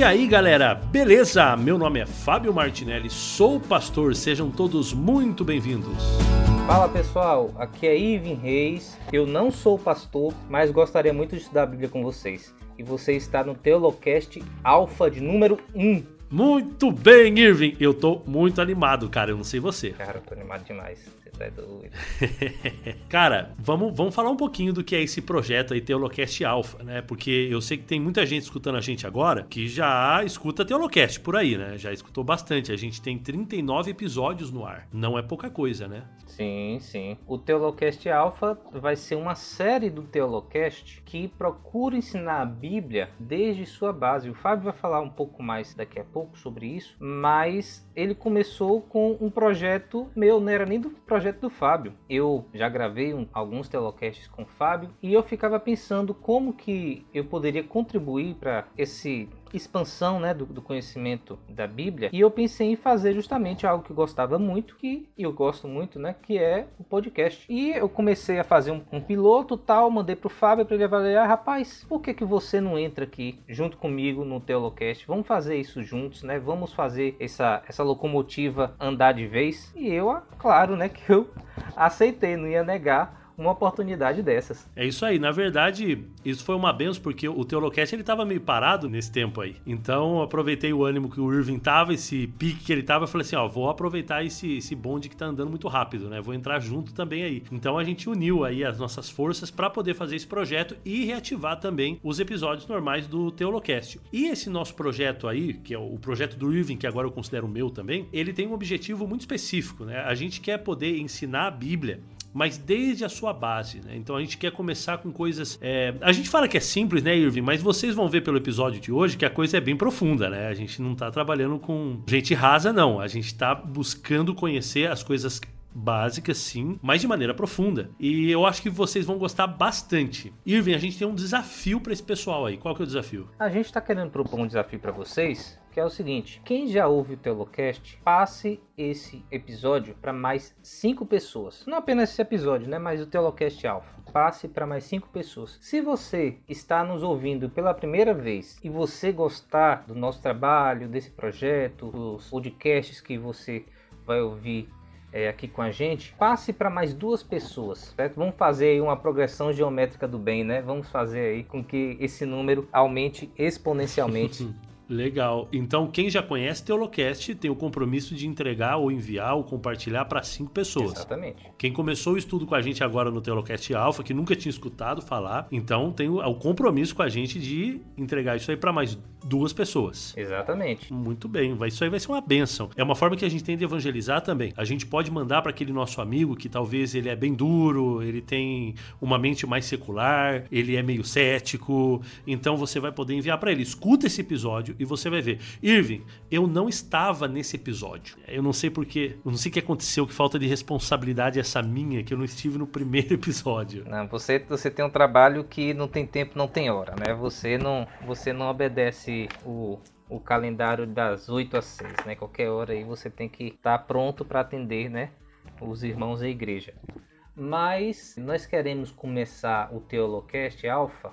E aí galera, beleza? Meu nome é Fábio Martinelli, sou pastor, sejam todos muito bem-vindos. Fala pessoal, aqui é Ivan Reis. Eu não sou pastor, mas gostaria muito de estudar a Bíblia com vocês. E você está no Teolocast Alpha de número 1. Muito bem, Irving. Eu tô muito animado, cara. Eu não sei você. Cara, eu tô animado demais é doido. Cara, vamos, vamos falar um pouquinho do que é esse projeto aí, Teolocast Alpha, né? Porque eu sei que tem muita gente escutando a gente agora que já escuta Teolocast por aí, né? Já escutou bastante. A gente tem 39 episódios no ar. Não é pouca coisa, né? Sim, sim. O Teolocast Alpha vai ser uma série do Teolocast que procura ensinar a Bíblia desde sua base. O Fábio vai falar um pouco mais daqui a pouco sobre isso, mas ele começou com um projeto meu, não era nem do projeto projeto do Fábio. Eu já gravei um, alguns telocasts com o Fábio e eu ficava pensando como que eu poderia contribuir para esse expansão né, do, do, conhecimento da Bíblia e eu pensei em fazer justamente algo que eu gostava muito, que eu gosto muito, né, que é o podcast. E eu comecei a fazer um, um piloto tal, mandei pro Fábio para ele avaliar, rapaz, por que que você não entra aqui junto comigo no Teolocast? Vamos fazer isso juntos, né? Vamos fazer essa, essa locomotiva andar de vez. E eu, ah, claro, né, que eu aceitei, não ia negar uma oportunidade dessas. É isso aí. Na verdade, isso foi uma benção porque o Teolocast ele tava meio parado nesse tempo aí. Então, aproveitei o ânimo que o Irving tava, esse pique que ele tava, e falei assim, ó, vou aproveitar esse, esse bonde que tá andando muito rápido, né? Vou entrar junto também aí. Então, a gente uniu aí as nossas forças para poder fazer esse projeto e reativar também os episódios normais do Teolocast. E esse nosso projeto aí, que é o projeto do Irving, que agora eu considero meu também, ele tem um objetivo muito específico, né? A gente quer poder ensinar a Bíblia mas desde a sua base, né? Então a gente quer começar com coisas. É... A gente fala que é simples, né, Irving? Mas vocês vão ver pelo episódio de hoje que a coisa é bem profunda, né? A gente não tá trabalhando com gente rasa, não. A gente tá buscando conhecer as coisas básicas, sim, mas de maneira profunda. E eu acho que vocês vão gostar bastante. Irving, a gente tem um desafio para esse pessoal aí. Qual que é o desafio? A gente está querendo propor um desafio para vocês que é o seguinte: quem já ouve o Telocast, passe esse episódio para mais cinco pessoas. Não apenas esse episódio, né? Mas o Telocast Alpha. Passe para mais cinco pessoas. Se você está nos ouvindo pela primeira vez e você gostar do nosso trabalho, desse projeto, dos podcasts que você vai ouvir é, aqui com a gente, passe para mais duas pessoas, certo? Vamos fazer aí uma progressão geométrica do bem, né? Vamos fazer aí com que esse número aumente exponencialmente Legal. Então, quem já conhece Teolocast tem o compromisso de entregar ou enviar ou compartilhar para cinco pessoas. Exatamente. Quem começou o estudo com a gente agora no Teolocast Alpha, que nunca tinha escutado falar, então tem o, o compromisso com a gente de entregar isso aí para mais duas pessoas. Exatamente. Muito bem. Isso aí vai ser uma benção. É uma forma que a gente tem de evangelizar também. A gente pode mandar para aquele nosso amigo que talvez ele é bem duro, ele tem uma mente mais secular, ele é meio cético. Então você vai poder enviar para ele. Escuta esse episódio e você vai ver. Irving, eu não estava nesse episódio. Eu não sei porque, eu não sei o que aconteceu, que falta de responsabilidade essa minha, que eu não estive no primeiro episódio. Não, você, você tem um trabalho que não tem tempo, não tem hora, né? Você não, você não obedece o, o calendário das 8 às 6, né? Qualquer hora aí você tem que estar tá pronto para atender, né? Os irmãos da igreja. Mas nós queremos começar o Teolocast Alpha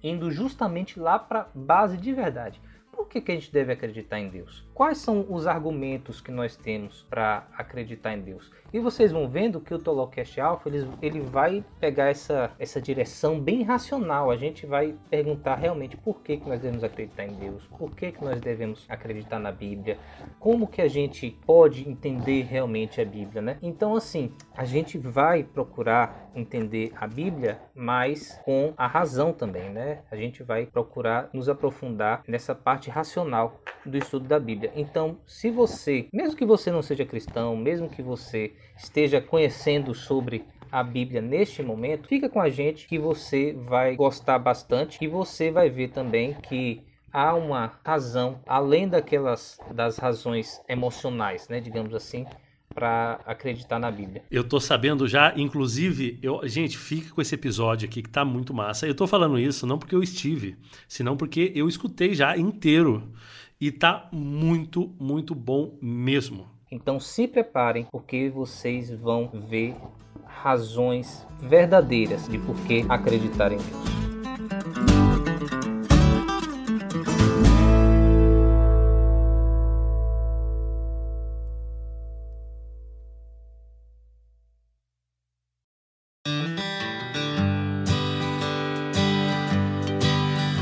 indo justamente lá para base de verdade por que, que a gente deve acreditar em Deus? Quais são os argumentos que nós temos para acreditar em Deus? E vocês vão vendo que o Tolocast Alpha ele, ele vai pegar essa, essa direção bem racional. A gente vai perguntar realmente por que, que nós devemos acreditar em Deus, por que, que nós devemos acreditar na Bíblia, como que a gente pode entender realmente a Bíblia, né? Então, assim, a gente vai procurar entender a Bíblia, mas com a razão também, né? A gente vai procurar nos aprofundar nessa parte racional do estudo da Bíblia. Então, se você, mesmo que você não seja cristão, mesmo que você esteja conhecendo sobre a Bíblia neste momento, fica com a gente que você vai gostar bastante e você vai ver também que há uma razão além daquelas das razões emocionais, né, digamos assim, para acreditar na Bíblia. Eu tô sabendo já, inclusive, eu, gente, fica com esse episódio aqui que tá muito massa. Eu tô falando isso não porque eu estive, senão porque eu escutei já inteiro e tá muito, muito bom mesmo. Então se preparem, porque vocês vão ver razões verdadeiras de por que acreditar em Deus.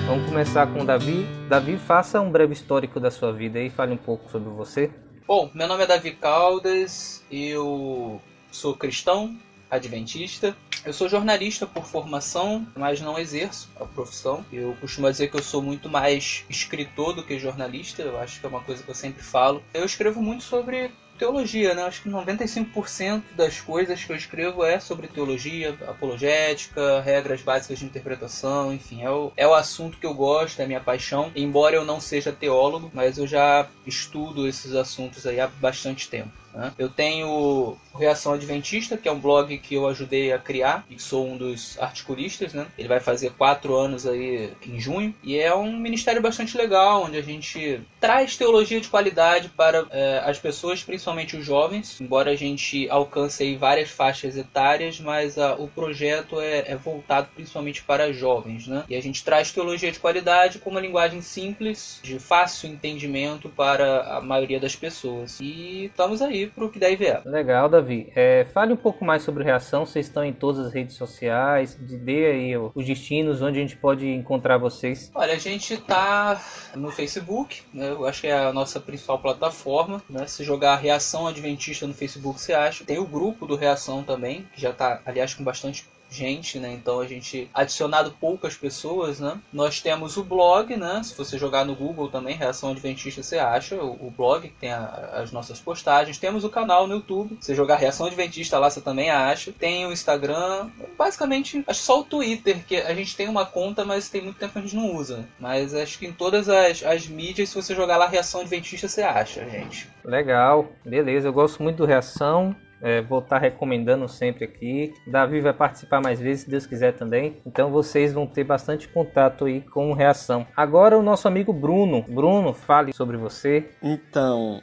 Vamos começar com Davi. Davi, faça um breve histórico da sua vida e fale um pouco sobre você. Bom, meu nome é Davi Caldas, eu sou cristão, adventista. Eu sou jornalista por formação, mas não exerço a profissão. Eu costumo dizer que eu sou muito mais escritor do que jornalista, eu acho que é uma coisa que eu sempre falo. Eu escrevo muito sobre teologia, né? Acho que 95% das coisas que eu escrevo é sobre teologia, apologética, regras básicas de interpretação, enfim, é o, é o assunto que eu gosto, é a minha paixão. Embora eu não seja teólogo, mas eu já estudo esses assuntos aí há bastante tempo. Né? Eu tenho Reação Adventista, que é um blog que eu ajudei a criar e sou um dos articulistas. Né? Ele vai fazer quatro anos aí em junho e é um ministério bastante legal, onde a gente traz teologia de qualidade para é, as pessoas, principalmente os jovens. Embora a gente alcance aí várias faixas etárias, mas a, o projeto é, é, voltado principalmente para jovens. Né? E a gente traz teologia de qualidade com uma linguagem simples, de fácil entendimento para a maioria das pessoas. E estamos aí para o que deve vier. Legal, Davi. É, fale um pouco mais sobre Reação. Vocês estão em todas as redes sociais. Dê aí os destinos onde a gente pode encontrar vocês. Olha, a gente está no Facebook. Né? Eu acho que é a nossa principal plataforma. Né? Se jogar Reação Adventista no Facebook, você acha. Tem o grupo do Reação também, que já está, aliás, com bastante gente, né? Então a gente adicionado poucas pessoas, né? Nós temos o blog, né? Se você jogar no Google também, Reação Adventista, você acha o, blog que tem a, as nossas postagens. Temos o canal no YouTube. Se jogar Reação Adventista lá, você também acha. Tem o Instagram. Basicamente, acho só o Twitter que a gente tem uma conta, mas tem muito tempo que a gente não usa. Mas acho que em todas as, as mídias, se você jogar lá Reação Adventista, você acha, gente. Legal, beleza. Eu gosto muito do Reação. É, vou estar recomendando sempre aqui. Davi vai participar mais vezes, se Deus quiser também. Então vocês vão ter bastante contato aí com reação. Agora o nosso amigo Bruno. Bruno, fale sobre você. Então,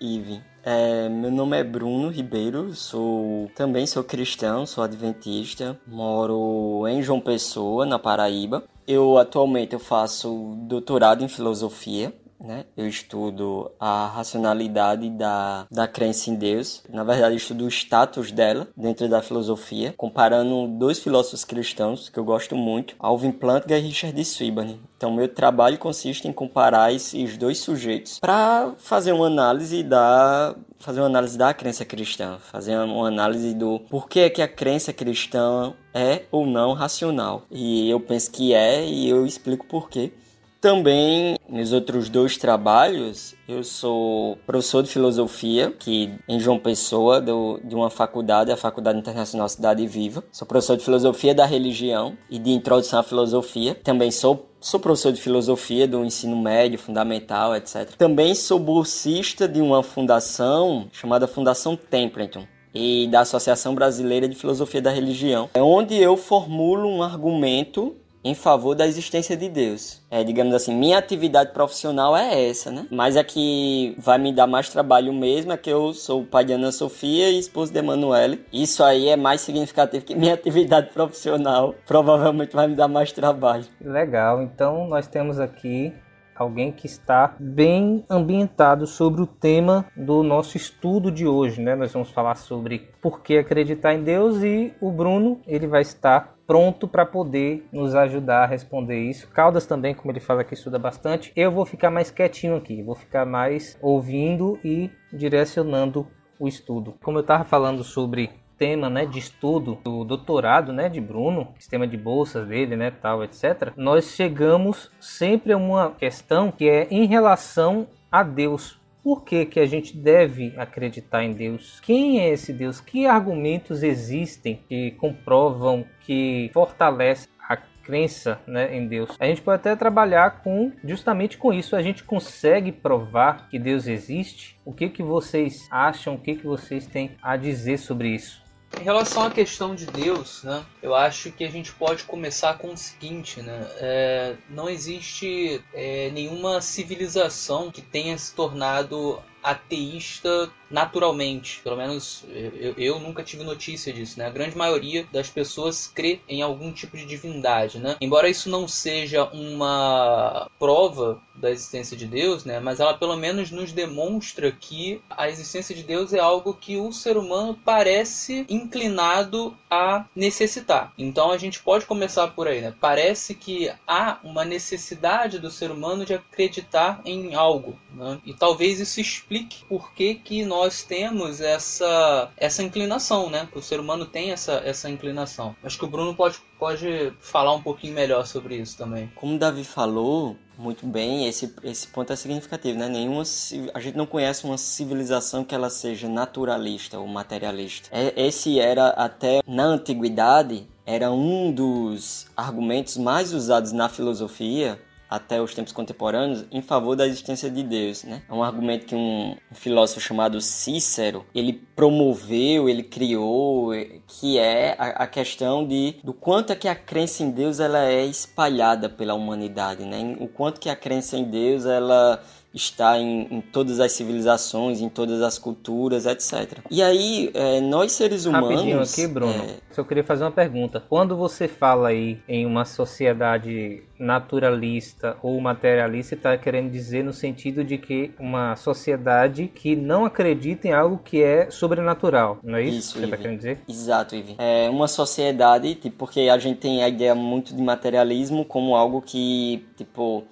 Ive, é, meu nome é Bruno Ribeiro, sou também sou cristão, sou adventista, moro em João Pessoa, na Paraíba. Eu atualmente eu faço doutorado em filosofia né? Eu estudo a racionalidade da, da crença em Deus. Na verdade, eu estudo o status dela dentro da filosofia, comparando dois filósofos cristãos que eu gosto muito, Alvin Plantinga e Richard Swinburne. Então, meu trabalho consiste em comparar esses dois sujeitos para fazer uma análise da fazer uma análise da crença cristã, fazer uma análise do porquê é que a crença cristã é ou não racional. E eu penso que é e eu explico por quê. Também, nos outros dois trabalhos, eu sou professor de filosofia, que em João Pessoa, do, de uma faculdade, a Faculdade Internacional Cidade Viva. Sou professor de filosofia da religião e de introdução à filosofia. Também sou Sou professor de filosofia do ensino médio, fundamental, etc. Também sou bolsista de uma fundação chamada Fundação Templeton, e da Associação Brasileira de Filosofia da Religião, é onde eu formulo um argumento em favor da existência de Deus. É, digamos assim, minha atividade profissional é essa, né? Mas a que vai me dar mais trabalho mesmo é que eu sou pai de Ana Sofia e esposo de Emanuele. Isso aí é mais significativo que minha atividade profissional. Provavelmente vai me dar mais trabalho. Legal, então nós temos aqui alguém que está bem ambientado sobre o tema do nosso estudo de hoje, né? Nós vamos falar sobre por que acreditar em Deus e o Bruno, ele vai estar pronto para poder nos ajudar a responder isso. Caldas também, como ele fala que estuda bastante. Eu vou ficar mais quietinho aqui, vou ficar mais ouvindo e direcionando o estudo. Como eu estava falando sobre tema né, de estudo do doutorado né, de Bruno, sistema de bolsas dele, né, tal, etc., nós chegamos sempre a uma questão que é em relação a Deus. Por que, que a gente deve acreditar em Deus? Quem é esse Deus? Que argumentos existem que comprovam, que fortalecem a crença né, em Deus. A gente pode até trabalhar com justamente com isso. A gente consegue provar que Deus existe. O que, que vocês acham? O que, que vocês têm a dizer sobre isso? Em relação à questão de Deus, né, eu acho que a gente pode começar com o seguinte, né, é, não existe é, nenhuma civilização que tenha se tornado ateísta naturalmente. Pelo menos eu, eu, nunca tive notícia disso, né? A grande maioria das pessoas crê em algum tipo de divindade, né? Embora isso não seja uma prova da existência de Deus, né? Mas ela pelo menos nos demonstra que a existência de Deus é algo que o ser humano parece inclinado a necessitar. Então a gente pode começar por aí, né? Parece que há uma necessidade do ser humano de acreditar em algo, né? E talvez isso explique por que, que nós temos essa essa inclinação, né? O ser humano tem essa essa inclinação. Acho que o Bruno pode pode falar um pouquinho melhor sobre isso também. Como o Davi falou, muito bem, esse, esse ponto é significativo, né? Nenhuma, a gente não conhece uma civilização que ela seja naturalista ou materialista. É, esse era até na antiguidade era um dos argumentos mais usados na filosofia até os tempos contemporâneos em favor da existência de Deus, né? É um argumento que um, filósofo chamado Cícero, ele promoveu, ele criou, que é a, a, questão de do quanto é que a crença em Deus ela é espalhada pela humanidade, né? O quanto que a crença em Deus ela está em, em, todas as civilizações, em todas as culturas, etc. E aí, é, nós seres humanos. Rapidinho aqui, Bruno. É... Eu queria fazer uma pergunta. Quando você fala aí em uma sociedade naturalista ou materialista, está querendo dizer no sentido de que uma sociedade que não acredita em algo que é sobrenatural, não é isso, isso que você está querendo dizer? Exato, Ivi. É uma sociedade, tipo, porque a gente tem a ideia muito de materialismo como algo que, tipo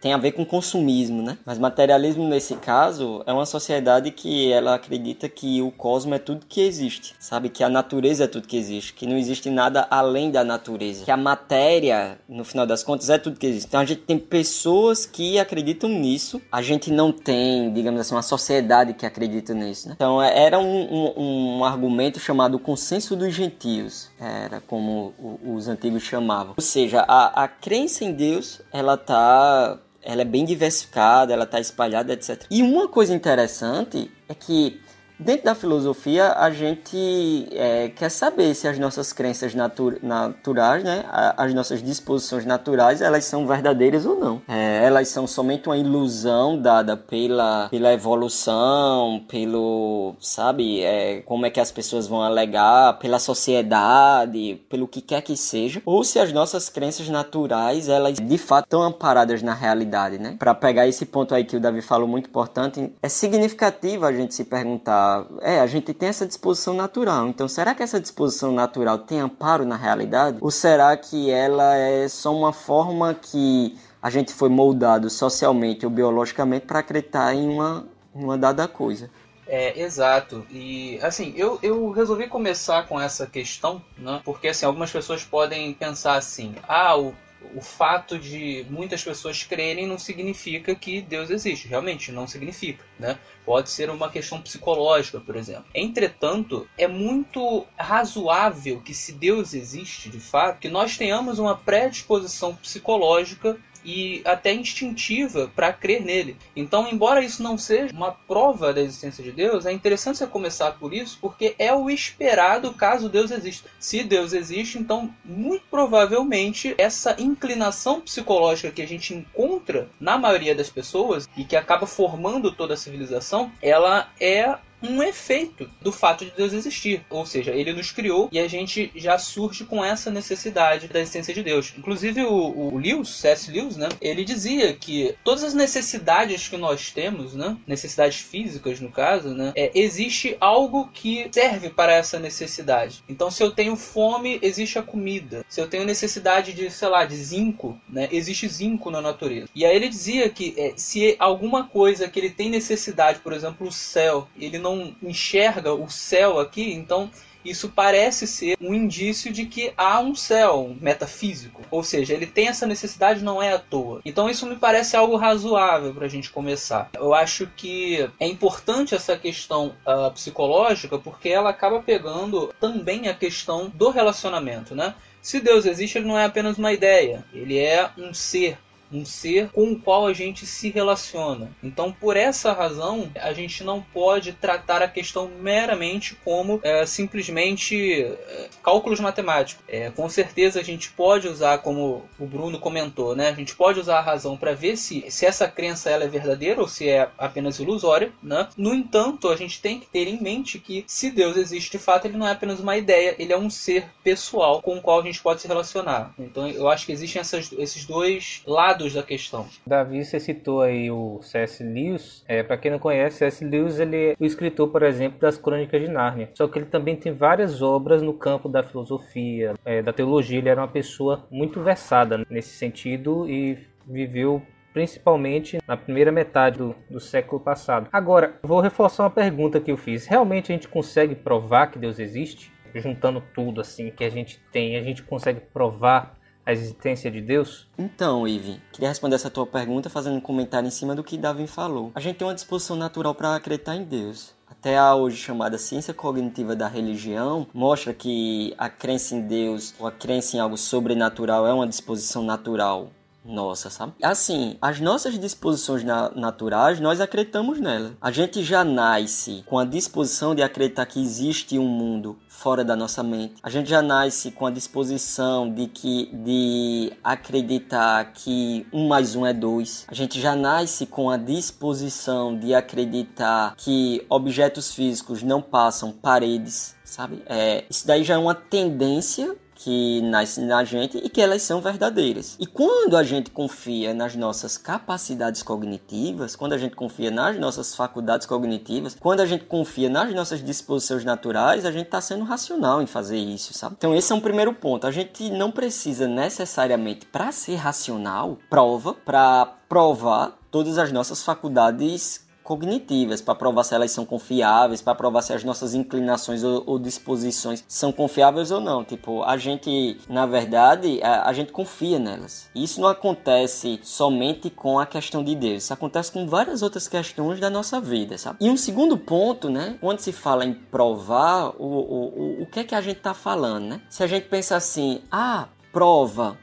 tem a ver com consumismo, né? Mas materialismo nesse caso é uma sociedade que ela acredita que o cosmo é tudo que existe, sabe? Que a natureza é tudo que existe, que não existe nada além da natureza, que a matéria, no final das contas, é tudo que existe. Então a gente tem pessoas que acreditam nisso, a gente não tem, digamos assim, uma sociedade que acredita nisso, né? Então é, era um, um, um argumento chamado consenso dos gentios, era como os antigos chamavam. Ou seja, a, a crença em Deus, ela tá ela é bem diversificada, ela está espalhada, etc. E uma coisa interessante é que Dentro da filosofia, a gente é, quer saber se as nossas crenças natu naturais, né, as nossas disposições naturais, elas são verdadeiras ou não. É, elas são somente uma ilusão dada pela, pela evolução, pelo, sabe, é, como é que as pessoas vão alegar, pela sociedade, pelo que quer que seja, ou se as nossas crenças naturais, elas de fato estão amparadas na realidade, né? Para pegar esse ponto aí que o Davi falou muito importante, é significativo a gente se perguntar é, a gente tem essa disposição natural. Então, será que essa disposição natural tem amparo na realidade? Ou será que ela é só uma forma que a gente foi moldado socialmente ou biologicamente para acreditar em uma, uma dada coisa? É, exato. E assim, eu, eu resolvi começar com essa questão, né? Porque assim, algumas pessoas podem pensar assim: ah, o o fato de muitas pessoas crerem não significa que Deus existe. Realmente, não significa. Né? Pode ser uma questão psicológica, por exemplo. Entretanto, é muito razoável que, se Deus existe de fato, que nós tenhamos uma predisposição psicológica e até instintiva para crer nele. Então, embora isso não seja uma prova da existência de Deus, é interessante você começar por isso, porque é o esperado caso Deus exista. Se Deus existe, então muito provavelmente essa inclinação psicológica que a gente encontra na maioria das pessoas e que acaba formando toda a civilização, ela é um efeito do fato de Deus existir. Ou seja, ele nos criou e a gente já surge com essa necessidade da existência de Deus. Inclusive o, o Lewis, C.S. Lewis, né, ele dizia que todas as necessidades que nós temos, né, necessidades físicas no caso, né, é, existe algo que serve para essa necessidade. Então se eu tenho fome, existe a comida. Se eu tenho necessidade de, sei lá, de zinco, né, existe zinco na natureza. E aí ele dizia que é, se alguma coisa que ele tem necessidade, por exemplo, o céu, ele não enxerga o céu aqui, então isso parece ser um indício de que há um céu metafísico. Ou seja, ele tem essa necessidade, não é à toa. Então isso me parece algo razoável para a gente começar. Eu acho que é importante essa questão uh, psicológica porque ela acaba pegando também a questão do relacionamento, né? Se Deus existe, ele não é apenas uma ideia, ele é um ser um ser com o qual a gente se relaciona. Então, por essa razão, a gente não pode tratar a questão meramente como é, simplesmente é, cálculos matemáticos. É, com certeza a gente pode usar, como o Bruno comentou, né? A gente pode usar a razão para ver se, se essa crença ela é verdadeira ou se é apenas ilusória, né? No entanto, a gente tem que ter em mente que se Deus existe de fato, ele não é apenas uma ideia, ele é um ser pessoal com o qual a gente pode se relacionar. Então, eu acho que existem essas, esses dois lados da questão. Davi, você citou aí o C.S. Lewis. É, para quem não conhece, C.S. Lewis ele é o escritor, por exemplo, das Crônicas de Nárnia. Só que ele também tem várias obras no campo da filosofia, é, da teologia. Ele era uma pessoa muito versada nesse sentido e viveu principalmente na primeira metade do, do, século passado. Agora, vou reforçar uma pergunta que eu fiz. Realmente a gente consegue provar que Deus existe? Juntando tudo assim que a gente tem, a gente consegue provar a existência de Deus? Então, Ive, queria responder essa tua pergunta fazendo um comentário em cima do que Davi falou. A gente tem uma disposição natural para acreditar em Deus. Até a hoje chamada ciência cognitiva da religião mostra que a crença em Deus ou a crença em algo sobrenatural é uma disposição natural nossa, sabe? Assim, as nossas disposições na naturais, nós acreditamos nela. A gente já nasce com a disposição de acreditar que existe um mundo fora da nossa mente. A gente já nasce com a disposição de que de acreditar que um mais um é dois. A gente já nasce com a disposição de acreditar que objetos físicos não passam paredes, sabe? É, isso daí já é uma tendência que nasce na gente e que elas são verdadeiras. E quando a gente confia nas nossas capacidades cognitivas, quando a gente confia nas nossas faculdades cognitivas, quando a gente confia nas nossas disposições naturais, a gente está sendo racional em fazer isso, sabe? Então esse é um primeiro ponto. A gente não precisa necessariamente para ser racional prova para provar todas as nossas faculdades cognitivas, para provar se elas são confiáveis, para provar se as nossas inclinações ou, ou, disposições são confiáveis ou não. Tipo, a gente, na verdade, a, a, gente confia nelas. Isso não acontece somente com a questão de Deus, isso acontece com várias outras questões da nossa vida, sabe? E um segundo ponto, né, quando se fala em provar, o, o, o, o que é que a gente está falando, né? Se a gente pensa assim, ah, prova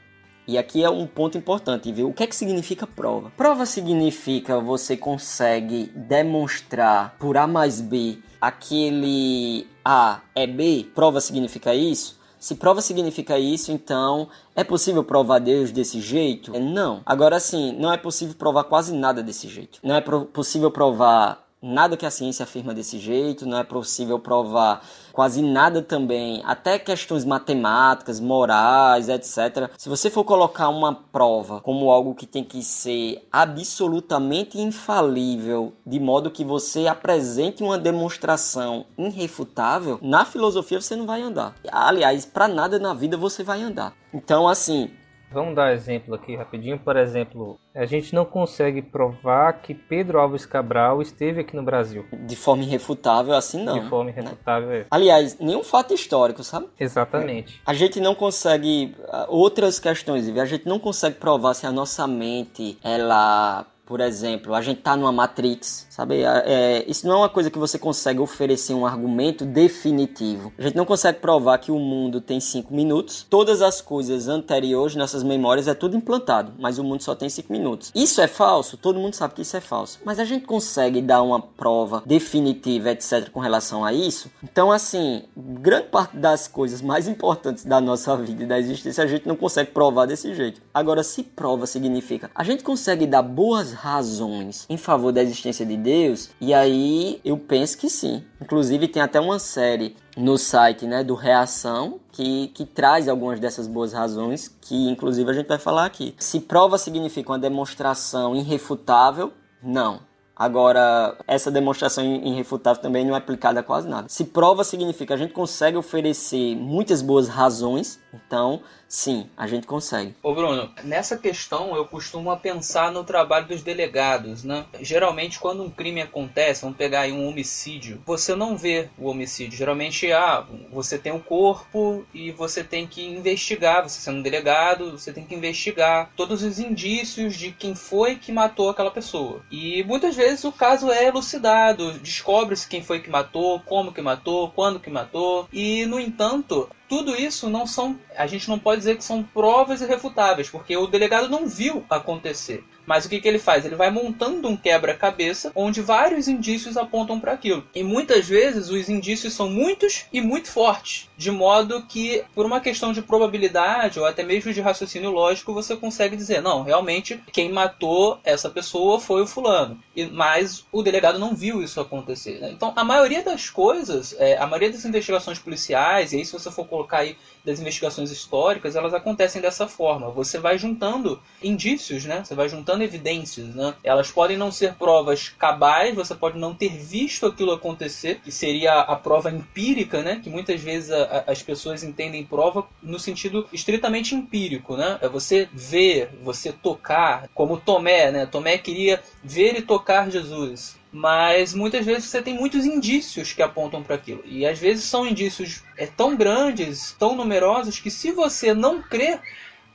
e aqui é um ponto importante, viu? O que é que significa prova? Prova significa você consegue demonstrar por A mais B aquele A é B. Prova significa isso? Se prova significa isso, então é possível provar Deus desse jeito? Não. Agora sim, não é possível provar quase nada desse jeito. Não é possível provar nada que a ciência afirma desse jeito, não é possível provar quase nada também, até questões matemáticas, morais, etc. Se você for colocar uma prova como algo que tem que ser absolutamente infalível, de modo que você apresente uma demonstração irrefutável, na filosofia você não vai andar. Aliás, para nada na vida você vai andar. Então, assim, Vamos dar exemplo aqui rapidinho. Por exemplo, a gente não consegue provar que Pedro Alves Cabral esteve aqui no Brasil. De forma irrefutável, assim não. De forma né? irrefutável, né? é. Aliás, nenhum fato histórico, sabe? Exatamente. A gente não consegue. Ah, outras questões, a gente não consegue provar se a nossa mente ela por exemplo, a gente tá numa Matrix, sabe? É, é, isso não é uma coisa que você consegue oferecer um argumento definitivo. A gente não consegue provar que o mundo tem cinco minutos. Todas as coisas anteriores, nossas memórias, é tudo implantado, mas o mundo só tem cinco minutos. Isso é falso? Todo mundo sabe que isso é falso. Mas a gente consegue dar uma prova definitiva, etc., com relação a isso? Então, assim, grande parte das coisas mais importantes da nossa vida e da existência a gente não consegue provar desse jeito. Agora, se prova significa a gente consegue dar boas razões em favor da existência de Deus? E aí eu penso que sim. Inclusive tem até uma série no site né, do Reação que, que traz algumas dessas boas razões que inclusive a gente vai falar aqui. Se prova significa uma demonstração irrefutável, não. Agora, essa demonstração irrefutável também não é aplicada a quase nada. Se prova significa a gente consegue oferecer muitas boas razões, então Sim, a gente consegue. Ô Bruno, nessa questão eu costumo pensar no trabalho dos delegados, né? Geralmente quando um crime acontece, vamos pegar aí um homicídio, você não vê o homicídio. Geralmente, ah, você tem um corpo e você tem que investigar, você sendo delegado, você tem que investigar todos os indícios de quem foi que matou aquela pessoa. E muitas vezes o caso é elucidado, descobre-se quem foi que matou, como que matou, quando que matou. E no entanto, tudo isso não são, a gente não pode dizer que são provas irrefutáveis, porque o delegado não viu acontecer. Mas o que, que ele faz? Ele vai montando um quebra-cabeça onde vários indícios apontam para aquilo. E muitas vezes os indícios são muitos e muito fortes, de modo que, por uma questão de probabilidade ou até mesmo de raciocínio lógico, você consegue dizer: não, realmente quem matou essa pessoa foi o fulano. E, mas o delegado não viu isso acontecer. Né? Então, a maioria das coisas, é, a maioria das investigações policiais, e aí se você for colocar aí das investigações históricas, elas acontecem dessa forma. Você vai juntando indícios, né? Você vai juntando evidências, né? Elas podem não ser provas cabais, você pode não ter visto aquilo acontecer, que seria a prova empírica, né? Que muitas vezes a, a, as pessoas entendem prova no sentido estritamente empírico, né? É você ver, você tocar, como Tomé, né? Tomé queria ver e tocar Jesus mas muitas vezes você tem muitos indícios que apontam para aquilo. E às vezes são indícios é, tão grandes, tão numerosos, que se você não crê,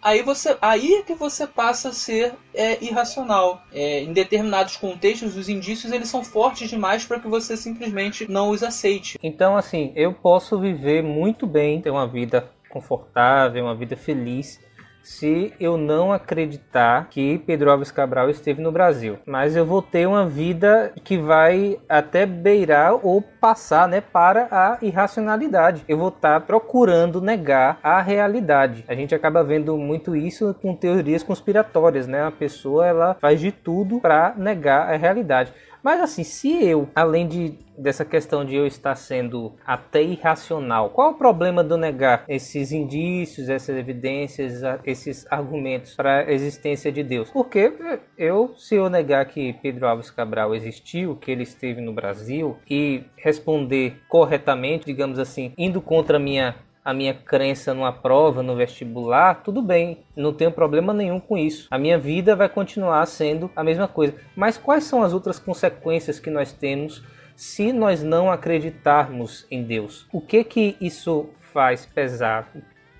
aí você aí é que você passa a ser é, irracional. É, em determinados contextos, os indícios eles são fortes demais para que você simplesmente não os aceite. Então, assim, eu posso viver muito bem, ter uma vida confortável, uma vida feliz se eu não acreditar que Pedro Alves Cabral esteve no Brasil. Mas eu vou ter uma vida que vai até beirar ou passar né, para a irracionalidade. Eu vou estar procurando negar a realidade. A gente acaba vendo muito isso com teorias conspiratórias, né? A pessoa ela faz de tudo para negar a realidade. Mas assim, se eu, além de dessa questão de eu estar sendo até irracional, qual o problema eu negar esses indícios, essas evidências, esses argumentos para a existência de Deus? Porque eu, se eu negar que Pedro Alves Cabral existiu, que ele esteve no Brasil e responder corretamente, digamos assim, indo contra a minha a minha crença numa prova, no vestibular, tudo bem, não tenho problema nenhum com isso. A minha vida vai continuar sendo a mesma coisa. Mas quais são as outras consequências que nós temos se nós não acreditarmos em Deus? O que que isso faz pesar?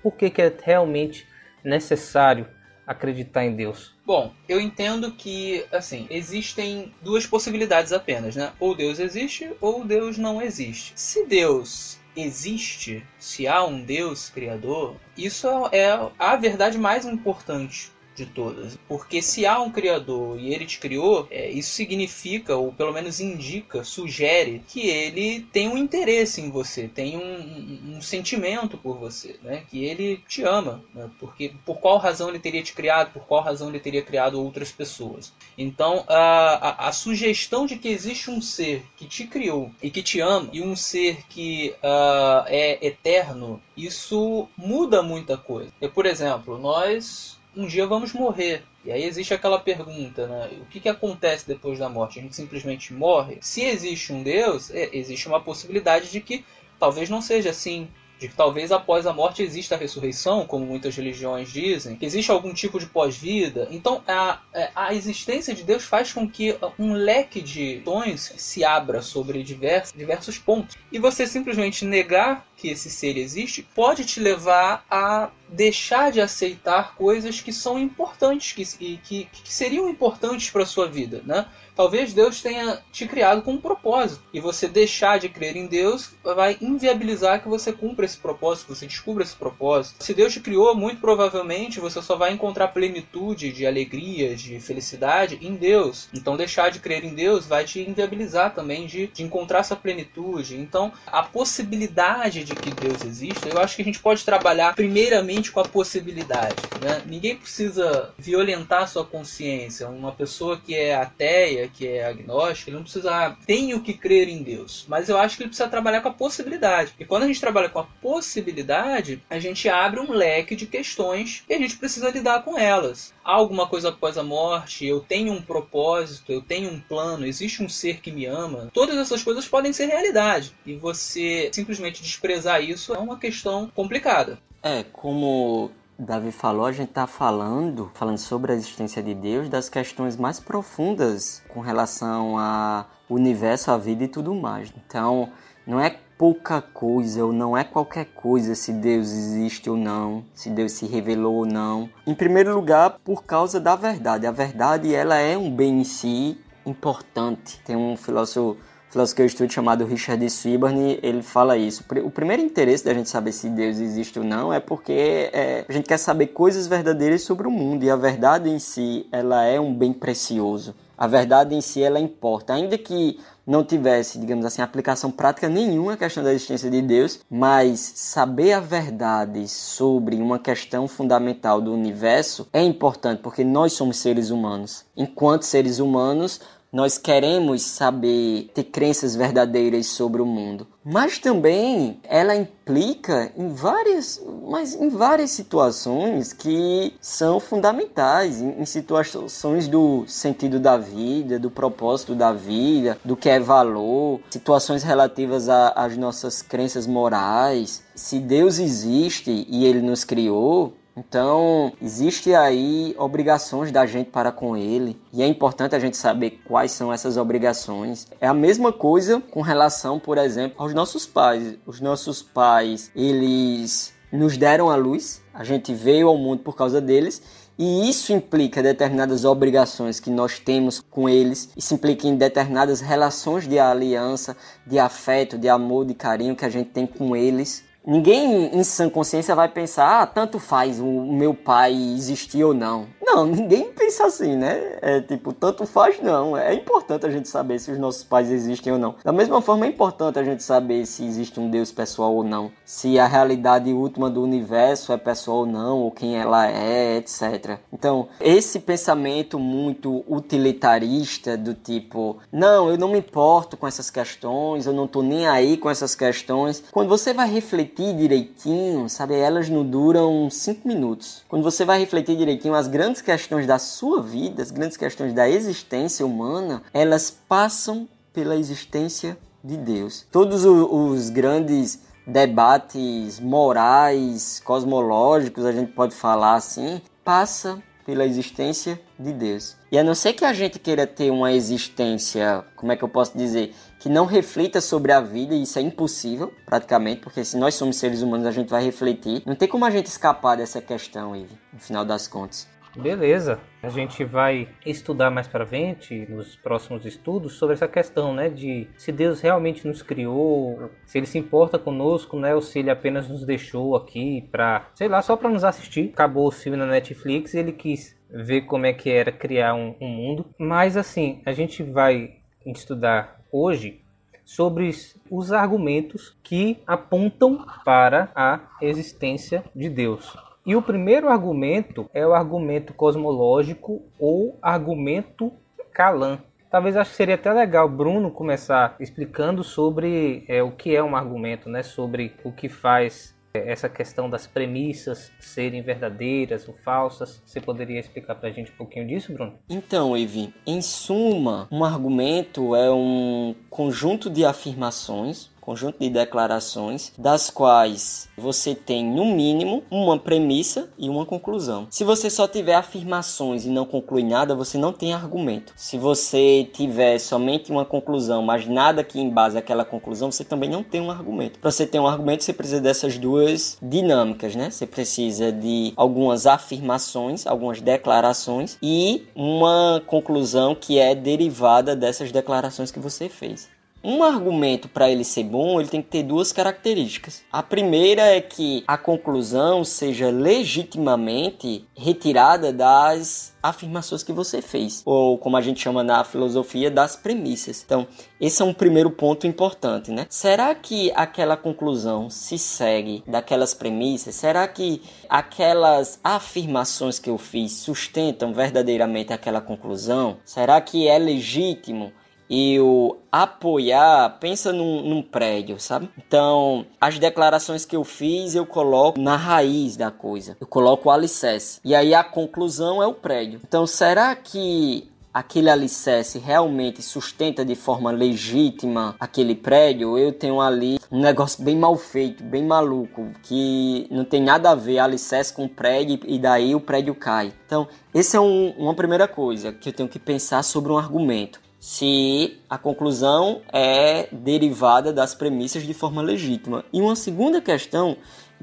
Por que, que é realmente necessário acreditar em Deus? Bom, eu entendo que, assim, existem duas possibilidades apenas, né? Ou Deus existe ou Deus não existe. Se Deus existe, se há um Deus criador, isso é a verdade mais importante de todas. Porque se há um criador e ele te criou, é, isso significa, ou pelo menos indica, sugere que ele tem um interesse em você, tem um, um, sentimento por você, né? que ele te ama. Né? Porque por qual razão ele teria te criado, por qual razão ele teria criado outras pessoas. Então a, a, a sugestão de que existe um ser que te criou e que te ama, e um ser que uh, é eterno, isso muda muita coisa. E, por exemplo, nós um dia vamos morrer. E aí existe aquela pergunta, né? O que, que acontece depois da morte? A gente simplesmente morre? Se existe um Deus, é, existe uma possibilidade de que talvez não seja assim de que talvez após a morte exista a ressurreição, como muitas religiões dizem, que existe algum tipo de pós-vida. Então, a, é, a existência de Deus faz com que um leque de tons se abra sobre diversos, diversos pontos. E você simplesmente negar que esse ser existe pode te levar a deixar de aceitar coisas que são importantes que, que, que seriam importantes para sua vida, né? Talvez Deus tenha te criado com um propósito. E você deixar de crer em Deus vai inviabilizar que você cumpra esse propósito, que você descubra esse propósito. Se Deus te criou, muito provavelmente você só vai encontrar plenitude de alegria, de felicidade em Deus. Então deixar de crer em Deus vai te inviabilizar também de, de encontrar essa plenitude. Então a possibilidade de que Deus exista, eu acho que a gente pode trabalhar primeiramente com a possibilidade. Né? Ninguém precisa violentar sua consciência. Uma pessoa que é ateia, que é agnóstico, ele não precisa, tenho que crer em Deus. Mas eu acho que ele precisa trabalhar com a possibilidade. E quando a gente trabalha com a possibilidade, a gente abre um leque de questões e a gente precisa lidar com elas. Há alguma coisa após a morte? Eu tenho um propósito? Eu tenho um plano? Existe um ser que me ama? Todas essas coisas podem ser realidade. E você simplesmente desprezar isso é uma questão complicada. É, como Davi falou, a gente está falando, falando sobre a existência de Deus, das questões mais profundas com relação ao universo, à vida e tudo mais. Então, não é pouca coisa ou não é qualquer coisa se Deus existe ou não, se Deus se revelou ou não. Em primeiro lugar, por causa da verdade. A verdade, ela é um bem em si importante. Tem um filósofo filósofo que eu estudo chamado Richard Swiburne, ele fala isso. O primeiro interesse da gente saber se Deus existe ou não é porque é, a gente quer saber coisas verdadeiras sobre o mundo e a verdade em si, ela é um bem precioso. A verdade em si, ela importa. Ainda que não tivesse, digamos assim, aplicação prática nenhuma à questão da existência de Deus, mas saber a verdade sobre uma questão fundamental do universo é importante porque nós somos seres humanos. Enquanto seres humanos, nós queremos saber, ter crenças verdadeiras sobre o mundo. Mas também ela implica em várias, mas em várias situações que são fundamentais, em, situações do sentido da vida, do propósito da vida, do que é valor, situações relativas às nossas crenças morais. Se Deus existe e ele nos criou, então, existe aí obrigações da gente para com ele, e é importante a gente saber quais são essas obrigações. É a mesma coisa com relação, por exemplo, aos nossos pais. Os nossos pais, eles nos deram a luz, a gente veio ao mundo por causa deles, e isso implica determinadas obrigações que nós temos com eles, isso implica em determinadas relações de aliança, de afeto, de amor, de carinho que a gente tem com eles. Ninguém em sã consciência vai pensar, ah, tanto faz o meu pai existir ou não. Não, ninguém pensa assim, né? É tipo, tanto faz não. É importante a gente saber se os nossos pais existem ou não. Da mesma forma, é importante a gente saber se existe um Deus pessoal ou não. Se a realidade última do universo é pessoal ou não, ou quem ela é, etc. Então, esse pensamento muito utilitarista do tipo, não, eu não me importo com essas questões, eu não tô nem aí com essas questões. Quando você vai refletir refletir direitinho, sabe, elas não duram cinco minutos. Quando você vai refletir direitinho as grandes questões da sua vida, as grandes questões da existência humana, elas passam pela existência de Deus. Todos os grandes debates morais, cosmológicos, a gente pode falar assim, passa pela existência de Deus. E a não ser que a gente queira ter uma existência, como é que eu posso dizer, que não reflita sobre a vida, e isso é impossível, praticamente, porque se nós somos seres humanos, a gente vai refletir. Não tem como a gente escapar dessa questão, Ive, no final das contas. Beleza. A gente vai estudar mais para frente, nos próximos estudos, sobre essa questão, né, de se Deus realmente nos criou, se ele se importa conosco, né, ou se ele apenas nos deixou aqui para, sei lá, só para nos assistir. Acabou o filme na Netflix ele quis ver como é que era criar um, um mundo. Mas assim, a gente vai estudar hoje sobre os argumentos que apontam para a existência de Deus. E o primeiro argumento é o argumento cosmológico ou argumento Kalan. Talvez acho que seria até legal Bruno começar explicando sobre é, o que é um argumento, né? Sobre o que faz essa questão das premissas serem verdadeiras ou falsas. Você poderia explicar para a gente um pouquinho disso, Bruno? Então, Evi, em suma, um argumento é um conjunto de afirmações conjunto de declarações, das quais você tem, no mínimo, uma premissa e uma conclusão. Se você só tiver afirmações e não conclui nada, você não tem argumento. Se você tiver somente uma conclusão, mas nada que embase aquela conclusão, você também não tem um argumento. Para você ter um argumento, você precisa dessas duas dinâmicas, né? Você precisa de algumas afirmações, algumas declarações e uma conclusão que é derivada dessas declarações que você fez. Um argumento para ele ser bom, ele tem que ter duas características. A primeira é que a conclusão seja legitimamente retirada das afirmações que você fez, ou como a gente chama na filosofia, das premissas. Então, esse é um primeiro ponto importante, né? Será que aquela conclusão se segue daquelas premissas? Será que aquelas afirmações que eu fiz sustentam verdadeiramente aquela conclusão? Será que é legítimo eu apoiar, pensa num, num, prédio, sabe? Então, as declarações que eu fiz, eu coloco na raiz da coisa. Eu coloco o alicerce. E aí a conclusão é o prédio. Então, será que aquele alicerce realmente sustenta de forma legítima aquele prédio, eu tenho ali um negócio bem mal feito, bem maluco, que não tem nada a ver alicerce com prédio e daí o prédio cai. Então, essa é um, uma primeira coisa que eu tenho que pensar sobre um argumento se a conclusão é derivada das premissas de forma legítima. E uma segunda questão,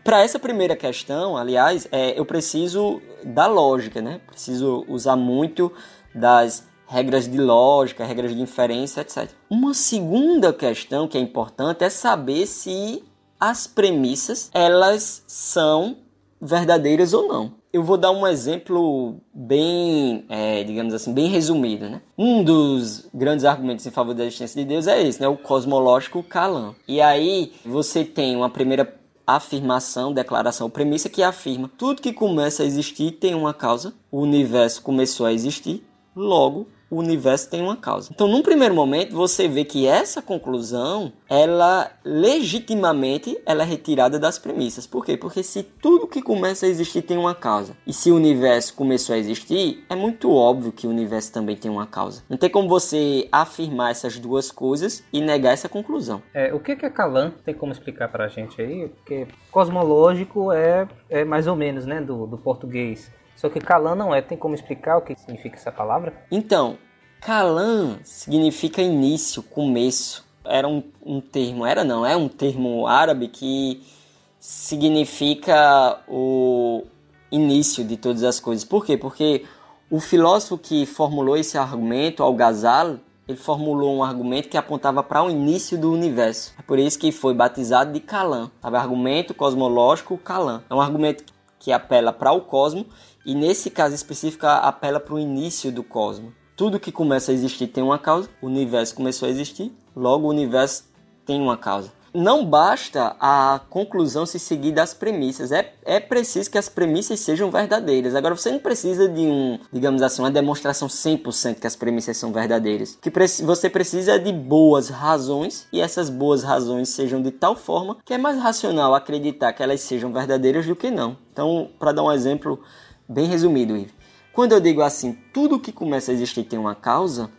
para essa primeira questão, aliás, é, eu preciso da lógica, né? Preciso usar muito das regras de lógica, regras de inferência, etc. Uma segunda questão que é importante é saber se as premissas elas são verdadeiras ou não. Eu vou dar um exemplo bem, é, digamos assim, bem resumido. Né? Um dos grandes argumentos em favor da existência de Deus é esse, né? o cosmológico Kalam. E aí você tem uma primeira afirmação, declaração, premissa que afirma tudo que começa a existir tem uma causa, o universo começou a existir, logo o universo tem uma causa. Então, num primeiro momento, você vê que essa conclusão, ela legitimamente, ela é retirada das premissas. Por quê? Porque se tudo que começa a existir tem uma causa, e se o universo começou a existir, é muito óbvio que o universo também tem uma causa. Não tem como você afirmar essas duas coisas e negar essa conclusão. É, o que é Kalan? Tem como explicar para a gente aí? Porque cosmológico é, é mais ou menos, né, do, do português. Só que Kalan não é. Tem como explicar o que significa essa palavra? Então, Kalan significa início, começo. Era um, um termo, era não, é um termo árabe que significa o início de todas as coisas. Por quê? Porque o filósofo que formulou esse argumento, Al-Ghazali, ele formulou um argumento que apontava para o início do universo. É por isso que foi batizado de Kalan. Sabe? Argumento cosmológico Kalan. É um argumento que apela para o cosmo e nesse caso específico apela para o início do cosmos. Tudo que começa a existir tem uma causa, o universo começou a existir, logo o universo tem uma causa. Não basta a conclusão se seguir das premissas, é, é preciso que as premissas sejam verdadeiras. Agora, você não precisa de um, digamos assim, uma demonstração 100% que as premissas são verdadeiras. que você precisa de boas razões e essas boas razões sejam de tal forma que é mais racional acreditar que elas sejam verdadeiras do que não. Então, para dar um exemplo bem resumido, Ive. Quando eu digo assim, tudo que começa a existir tem uma causa,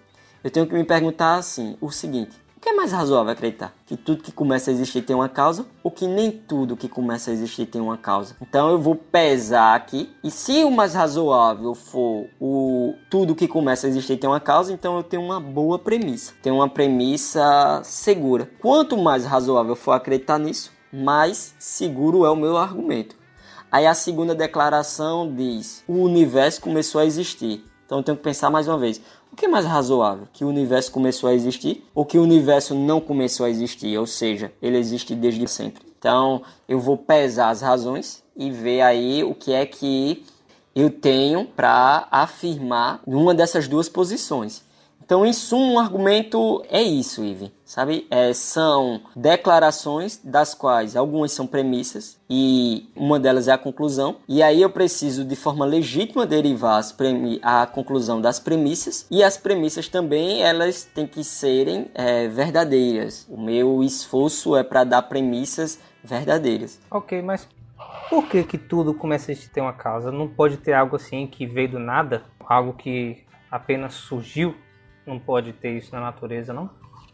eu tenho que me perguntar assim, o seguinte: o que é mais razoável acreditar? Que tudo que começa a existir tem uma causa ou que nem tudo que começa a existir tem uma causa? Então eu vou pesar aqui e se o mais razoável for o tudo que começa a existir tem uma causa, então eu tenho uma boa premissa. Tenho uma premissa segura. Quanto mais razoável for acreditar nisso, mais seguro é o meu argumento. Aí a segunda declaração diz: o universo começou a existir. Então eu tenho que pensar mais uma vez: o que é mais razoável? Que o universo começou a existir ou que o universo não começou a existir? Ou seja, ele existe desde sempre. Então eu vou pesar as razões e ver aí o que é que eu tenho para afirmar numa dessas duas posições. Então, em suma, um argumento é isso, Ive. Sabe? É, são declarações das quais algumas são premissas e uma delas é a conclusão. E aí eu preciso, de forma legítima, derivar a conclusão das premissas. E as premissas também, elas têm que serem é, verdadeiras. O meu esforço é para dar premissas verdadeiras. Ok, mas por que que tudo começa a ter uma causa? Não pode ter algo assim que veio do nada? Algo que apenas surgiu não pode ter isso na natureza, não?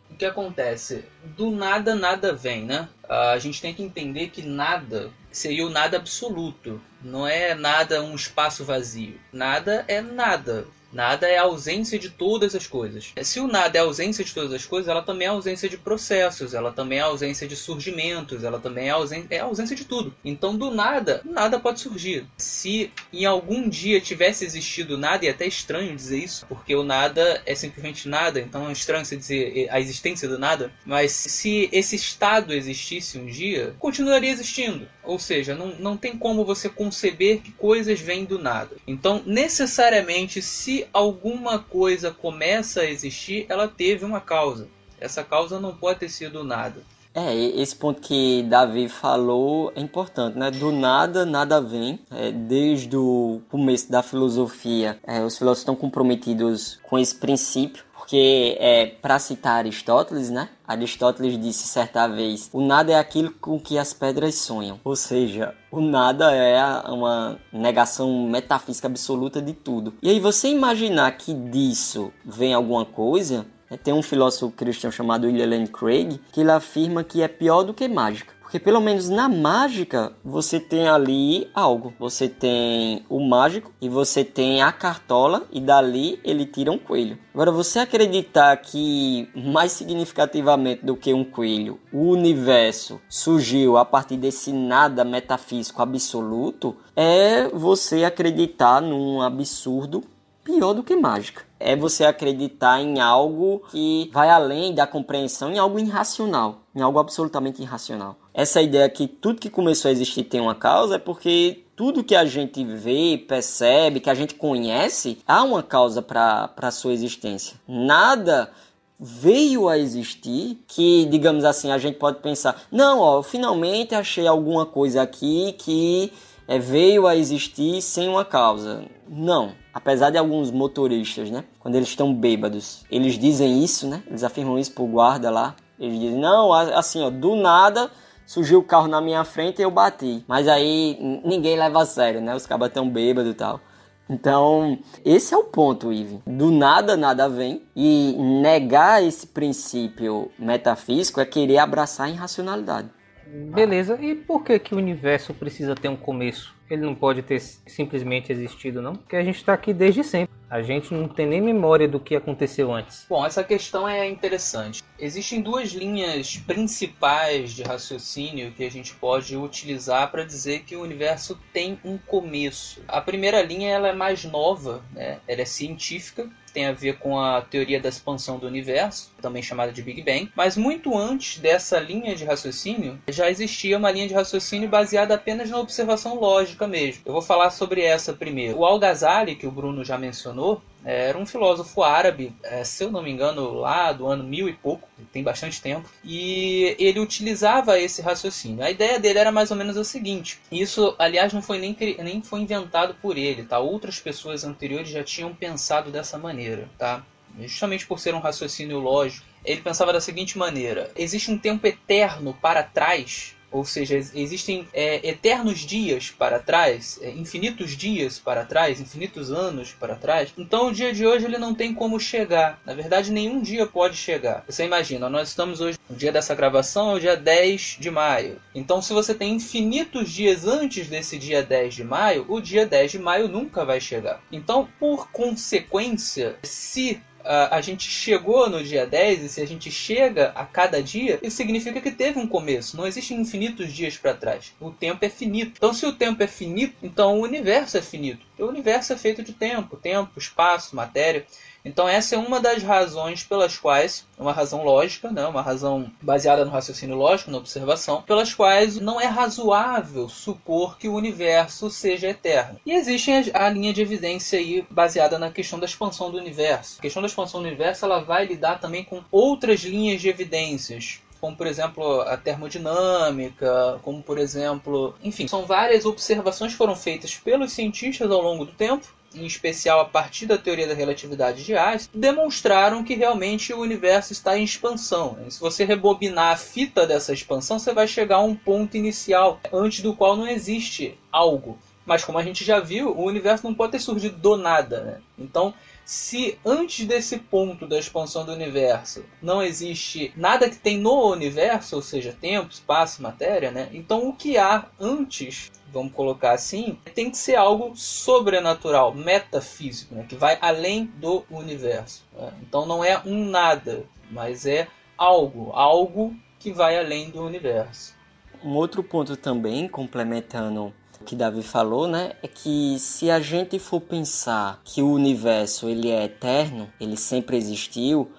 O que acontece? Do nada, nada vem, né? A gente tem que entender que nada seria o nada absoluto. Não é nada um espaço vazio. Nada é nada. Nada é a ausência de todas as coisas. Se o nada é a ausência de todas as coisas, ela também é a ausência de processos, ela também é a ausência de surgimentos, ela também é a ausência, é ausência de tudo. Então, do nada, nada pode surgir. Se em algum dia tivesse existido nada, e é até estranho dizer isso, porque o nada é simplesmente nada, então é estranho você dizer a existência do nada, mas se esse estado existisse um dia, continuaria existindo. Ou seja, não, não tem como você conceber que coisas vêm do nada. Então, necessariamente, se alguma coisa começa a existir, ela teve uma causa. Essa causa não pode ter sido nada. É, esse ponto que Davi falou é importante, né? Do nada, nada vem. É, desde o começo da filosofia, é, os filósofos estão comprometidos com esse princípio porque, é, para citar Aristóteles, né? Aristóteles disse certa vez: o nada é aquilo com que as pedras sonham. Ou seja, o nada é uma negação metafísica absoluta de tudo. E aí, você imaginar que disso vem alguma coisa, é, tem um filósofo cristão chamado William Lane Craig que ele afirma que é pior do que mágica. Porque pelo menos na mágica você tem ali algo. Você tem o mágico e você tem a cartola e dali ele tira um coelho. Agora você acreditar que mais significativamente do que um coelho, o universo surgiu a partir desse nada metafísico absoluto, é você acreditar num absurdo pior do que mágica. É você acreditar em algo que vai além da compreensão, em algo irracional, em algo absolutamente irracional. Essa ideia que tudo que começou a existir tem uma causa é porque tudo que a gente vê, percebe, que a gente conhece, há uma causa para a sua existência. Nada veio a existir que, digamos assim, a gente pode pensar, não, ó, finalmente achei alguma coisa aqui que é, veio a existir sem uma causa. Não. Apesar de alguns motoristas, né, quando eles estão bêbados, eles dizem isso, né? Eles afirmam isso pro guarda lá. Eles dizem, não, assim, ó, do nada surgiu o carro na minha frente e eu bati. Mas aí ninguém leva a sério, né? Os cabas tão bêbados e tal. Então, esse é o ponto, Ive. Do nada, nada vem. E negar esse princípio metafísico é querer abraçar a irracionalidade. Beleza, e por que, que o universo precisa ter um começo? Ele não pode ter simplesmente existido, não? Porque a gente está aqui desde sempre. A gente não tem nem memória do que aconteceu antes. Bom, essa questão é interessante. Existem duas linhas principais de raciocínio que a gente pode utilizar para dizer que o universo tem um começo. A primeira linha ela é mais nova, né? ela é científica tem a ver com a teoria da expansão do universo, também chamada de Big Bang. Mas muito antes dessa linha de raciocínio, já existia uma linha de raciocínio baseada apenas na observação lógica mesmo. Eu vou falar sobre essa primeiro. O Al-Ghazali, que o Bruno já mencionou, era um filósofo árabe, é, se eu não me engano, lá do ano mil e pouco, tem bastante tempo, e ele utilizava esse raciocínio. A ideia dele era mais ou menos o seguinte: isso, aliás, não foi nem, nem foi inventado por ele, tá? Outras pessoas anteriores já tinham pensado dessa maneira, tá? Justamente por ser um raciocínio lógico, ele pensava da seguinte maneira: existe um tempo eterno para trás ou seja, existem é, eternos dias para trás, é, infinitos dias para trás, infinitos anos para trás. Então o dia de hoje ele não tem como chegar. Na verdade, nenhum dia pode chegar. Você imagina, nós estamos hoje, o dia dessa gravação é o dia 10 de maio. Então, se você tem infinitos dias antes desse dia 10 de maio, o dia 10 de maio nunca vai chegar. Então, por consequência, se a, gente chegou no dia 10 e se a gente chega a cada dia, isso significa que teve um começo. Não existem infinitos dias para trás. O tempo é finito. Então, se o tempo é finito, então o universo é finito. O universo é feito de tempo, tempo, espaço, matéria. Então essa é uma das razões pelas quais, uma razão lógica, né, uma razão baseada no raciocínio lógico, na observação, pelas quais não é razoável supor que o universo seja eterno. E existe a, linha de evidência aí baseada na questão da expansão do universo. A questão da expansão do universo ela vai lidar também com outras linhas de evidências, como por exemplo a termodinâmica, como por exemplo, enfim, são várias observações que foram feitas pelos cientistas ao longo do tempo em especial a partir da teoria da relatividade de Einstein, demonstraram que realmente o universo está em expansão. Se você rebobinar a fita dessa expansão, você vai chegar a um ponto inicial, antes do qual não existe algo. Mas como a gente já viu, o universo não pode ter surgido do nada. Né? Então, se antes desse ponto da expansão do universo não existe nada que tem no universo, ou seja, tempo, espaço, matéria, né? Então o que há antes vamos colocar assim, tem que ser algo sobrenatural, metafísico, né? que vai além do universo. Né? Então não é um nada, mas é algo, algo que vai além do universo. Um outro ponto também, complementando o que Davi falou, né, é que se a gente for pensar que o universo ele é eterno, ele sempre existiu,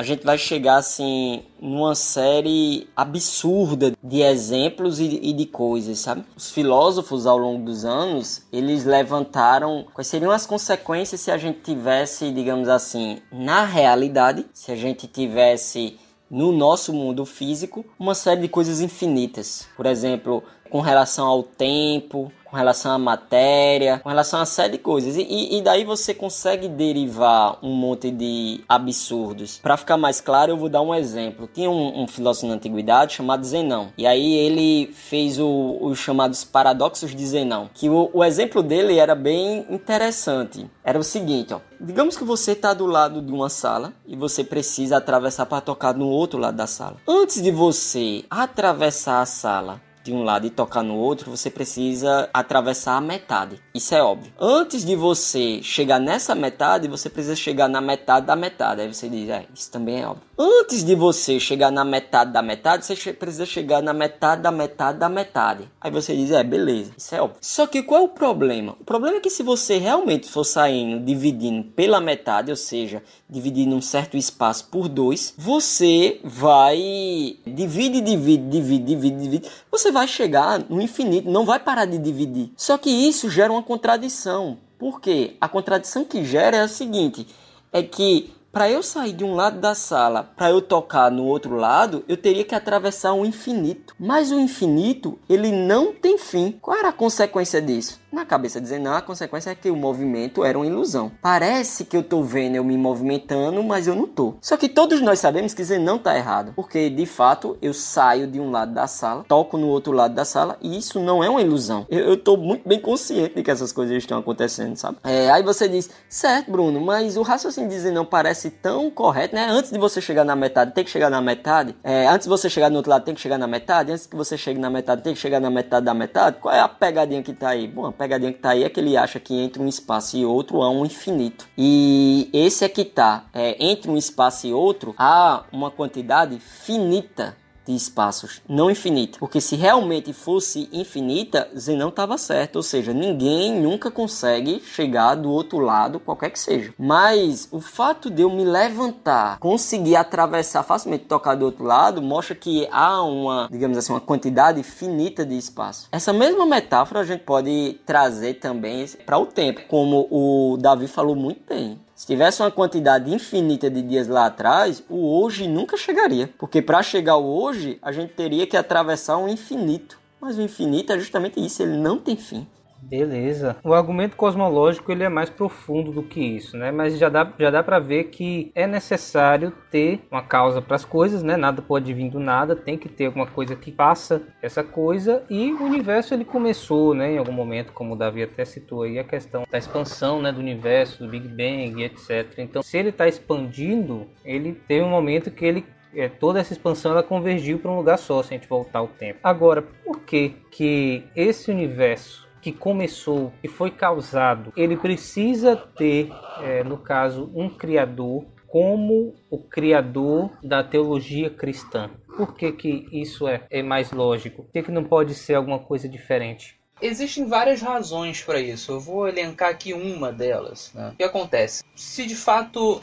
a gente vai chegar assim numa série absurda de exemplos e, e, de coisas, sabe? Os filósofos ao longo dos anos, eles levantaram quais seriam as consequências se a gente tivesse, digamos assim, na realidade, se a gente tivesse no nosso mundo físico uma série de coisas infinitas. Por exemplo, com relação ao tempo, com relação à matéria, com relação a uma série de coisas. E, e daí você consegue derivar um monte de absurdos. Para ficar mais claro, eu vou dar um exemplo. Tinha um, um filósofo na antiguidade chamado Zenão. E aí ele fez o, os chamados paradoxos de Zenão. Que o, o exemplo dele era bem interessante. Era o seguinte, ó. Digamos que você está do lado de uma sala e você precisa atravessar para tocar no outro lado da sala. Antes de você atravessar a sala de um lado e tocar no outro, você precisa atravessar a metade. Isso é óbvio. Antes de você chegar nessa metade, você precisa chegar na metade da metade. Aí você diz, é, isso também é óbvio. Antes de você chegar na metade da metade, você precisa chegar na metade da metade da metade. Aí você diz, é, beleza, isso é óbvio. Só que qual é o problema? O problema é que se você realmente for saindo, dividindo pela metade, ou seja, dividindo um certo espaço por dois, você vai divide, divide, divide, divide, divide. Você vai chegar no infinito, não vai parar de dividir. Só que isso gera uma contradição. Por quê? A contradição que gera é a seguinte: é que para eu sair de um lado da sala para eu tocar no outro lado, eu teria que atravessar um infinito. Mas o infinito, ele não tem fim. Qual era a consequência disso? Na cabeça dizendo, não, a consequência é que o movimento era uma ilusão. Parece que eu tô vendo eu me movimentando, mas eu não tô. Só que todos nós sabemos que não tá errado, porque de fato eu saio de um lado da sala, toco no outro lado da sala e isso não é uma ilusão. Eu, eu tô muito bem consciente de que essas coisas estão acontecendo, sabe? É, aí você diz, certo, Bruno, mas o raciocínio de não parece tão correto, né? Antes de você chegar na metade, tem que chegar na metade. É, antes de você chegar no outro lado, tem que chegar na metade. Antes que você chegue na metade, tem que chegar na metade da metade. Qual é a pegadinha que tá aí? Bom, pegadinha que tá aí é que ele acha que entre um espaço e outro há um infinito. E esse é que tá. É, entre um espaço e outro há uma quantidade finita de espaços, não infinita. Porque se realmente fosse infinita, Zenão estava certo, ou seja, ninguém nunca consegue chegar do outro lado, qualquer que seja. Mas o fato de eu me levantar, conseguir atravessar facilmente, tocar do outro lado, mostra que há uma, digamos assim, uma quantidade finita de espaço. Essa mesma metáfora a gente pode trazer também para o tempo, como o Davi falou muito bem. Se tivesse uma quantidade infinita de dias lá atrás, o hoje nunca chegaria. Porque para chegar ao hoje, a gente teria que atravessar um infinito. Mas o infinito é justamente isso, ele não tem fim. Beleza. O argumento cosmológico ele é mais profundo do que isso, né? Mas já dá, já dá para ver que é necessário ter uma causa para as coisas, né? Nada pode vir do nada, tem que ter alguma coisa que passa essa coisa e o universo ele começou, né? Em algum momento, como o Davi até citou aí, a questão da expansão, né? Do universo, do Big Bang, etc. Então, se ele está expandindo, ele tem um momento que ele é, toda essa expansão ela convergiu para um lugar só, se a gente voltar ao tempo. Agora, por que que esse universo que começou, que foi causado, ele precisa ter, é, no caso, um criador como o criador da teologia cristã. Por que, que isso é, é mais lógico? Por que, que não pode ser alguma coisa diferente? Existem várias razões para isso. Eu vou elencar aqui uma delas. Né? O que acontece? Se de fato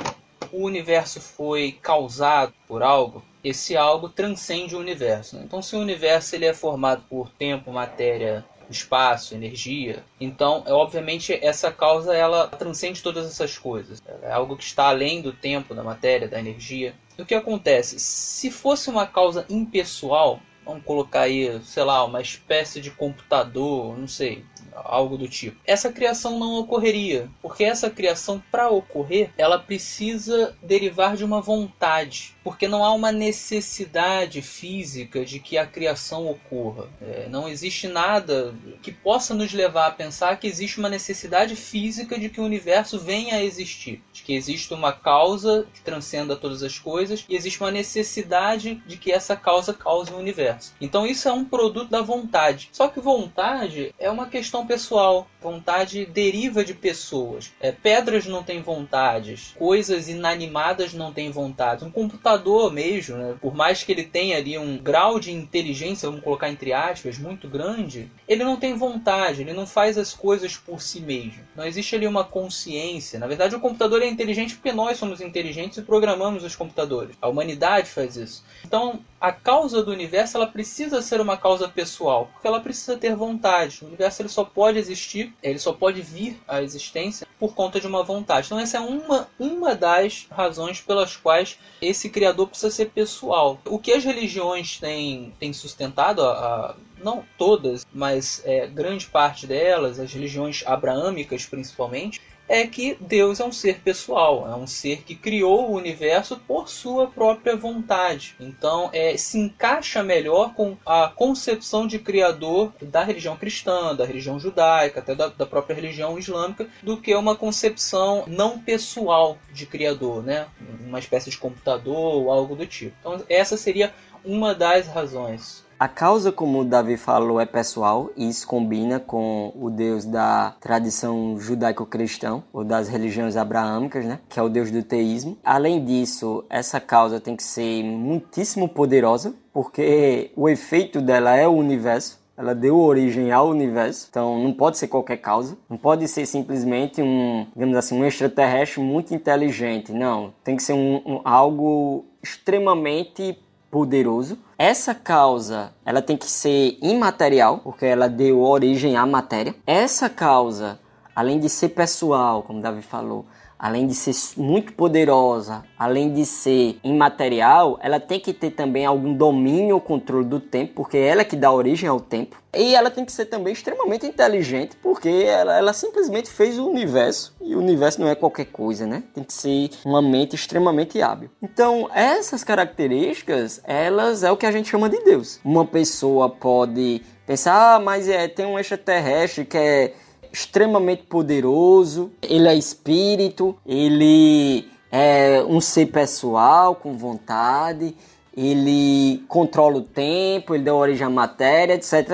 o universo foi causado por algo, esse algo transcende o universo. Né? Então, se o universo ele é formado por tempo, matéria espaço, energia. Então, é, obviamente, essa causa ela transcende todas essas coisas. É algo que está além do tempo, da matéria, da energia. E o que acontece? Se fosse uma causa impessoal, vamos colocar aí, sei lá, uma espécie de computador, não sei, algo do tipo. Essa criação não ocorreria, porque essa criação, para ocorrer, ela precisa derivar de uma vontade, porque não há uma necessidade física de que a criação ocorra. É, não existe nada que possa nos levar a pensar que existe uma necessidade física de que o universo venha a existir, de que existe uma causa que transcenda todas as coisas e existe uma necessidade de que essa causa cause o universo. Então isso é um produto da vontade. Só que vontade é uma questão pessoal. Vontade deriva de pessoas. É, pedras não têm vontades, coisas inanimadas não têm vontade. Um computador mesmo, né, por mais que ele tenha ali um grau de inteligência, vamos colocar entre aspas, muito grande, ele não tem vontade, ele não faz as coisas por si mesmo. Não existe ali uma consciência. Na verdade, o computador é inteligente porque nós somos inteligentes e programamos os computadores. A humanidade faz isso. Então, a causa do universo ela precisa ser uma causa pessoal, porque ela precisa ter vontade. O universo ele só pode existir, ele só pode vir à existência por conta de uma vontade. Então essa é uma, uma das razões pelas quais esse criador precisa ser pessoal. O que as religiões têm, têm sustentado, a, a não todas, mas é, grande parte delas, as religiões abraâmicas principalmente, é que Deus é um ser pessoal, é um ser que criou o universo por sua própria vontade. Então, é, se encaixa melhor com a concepção de criador da religião cristã, da religião judaica, até da, da própria religião islâmica, do que uma concepção não pessoal de criador, né? Uma espécie de computador ou algo do tipo. Então, essa seria uma das razões A causa, como Davi falou, é pessoal e isso combina com o Deus da tradição judaico-cristã ou das religiões abraâmicas, né? Que é o Deus do teísmo. Além disso, essa causa tem que ser muitíssimo poderosa, porque o efeito dela é o universo ela deu origem ao universo, então não pode ser qualquer causa, não pode ser simplesmente um, digamos assim, um extraterrestre muito inteligente, não, tem que ser um, um algo extremamente poderoso. Essa causa, ela tem que ser imaterial, porque ela deu origem à matéria. Essa causa, além de ser pessoal, como Davi falou, além de ser muito poderosa, além de ser imaterial, ela tem que ter também algum domínio ou controle do tempo, porque ela é que dá origem ao tempo. E ela tem que ser também extremamente inteligente, porque ela, ela simplesmente fez o universo, e o universo não é qualquer coisa, né? Tem que ser uma mente extremamente hábil. Então, essas características, elas é o que a gente chama de Deus. Uma pessoa pode pensar, ah, mas é, tem um extraterrestre que é extremamente poderoso, ele é espírito, ele é um ser pessoal com vontade, ele controla o tempo, ele dá origem à matéria, etc.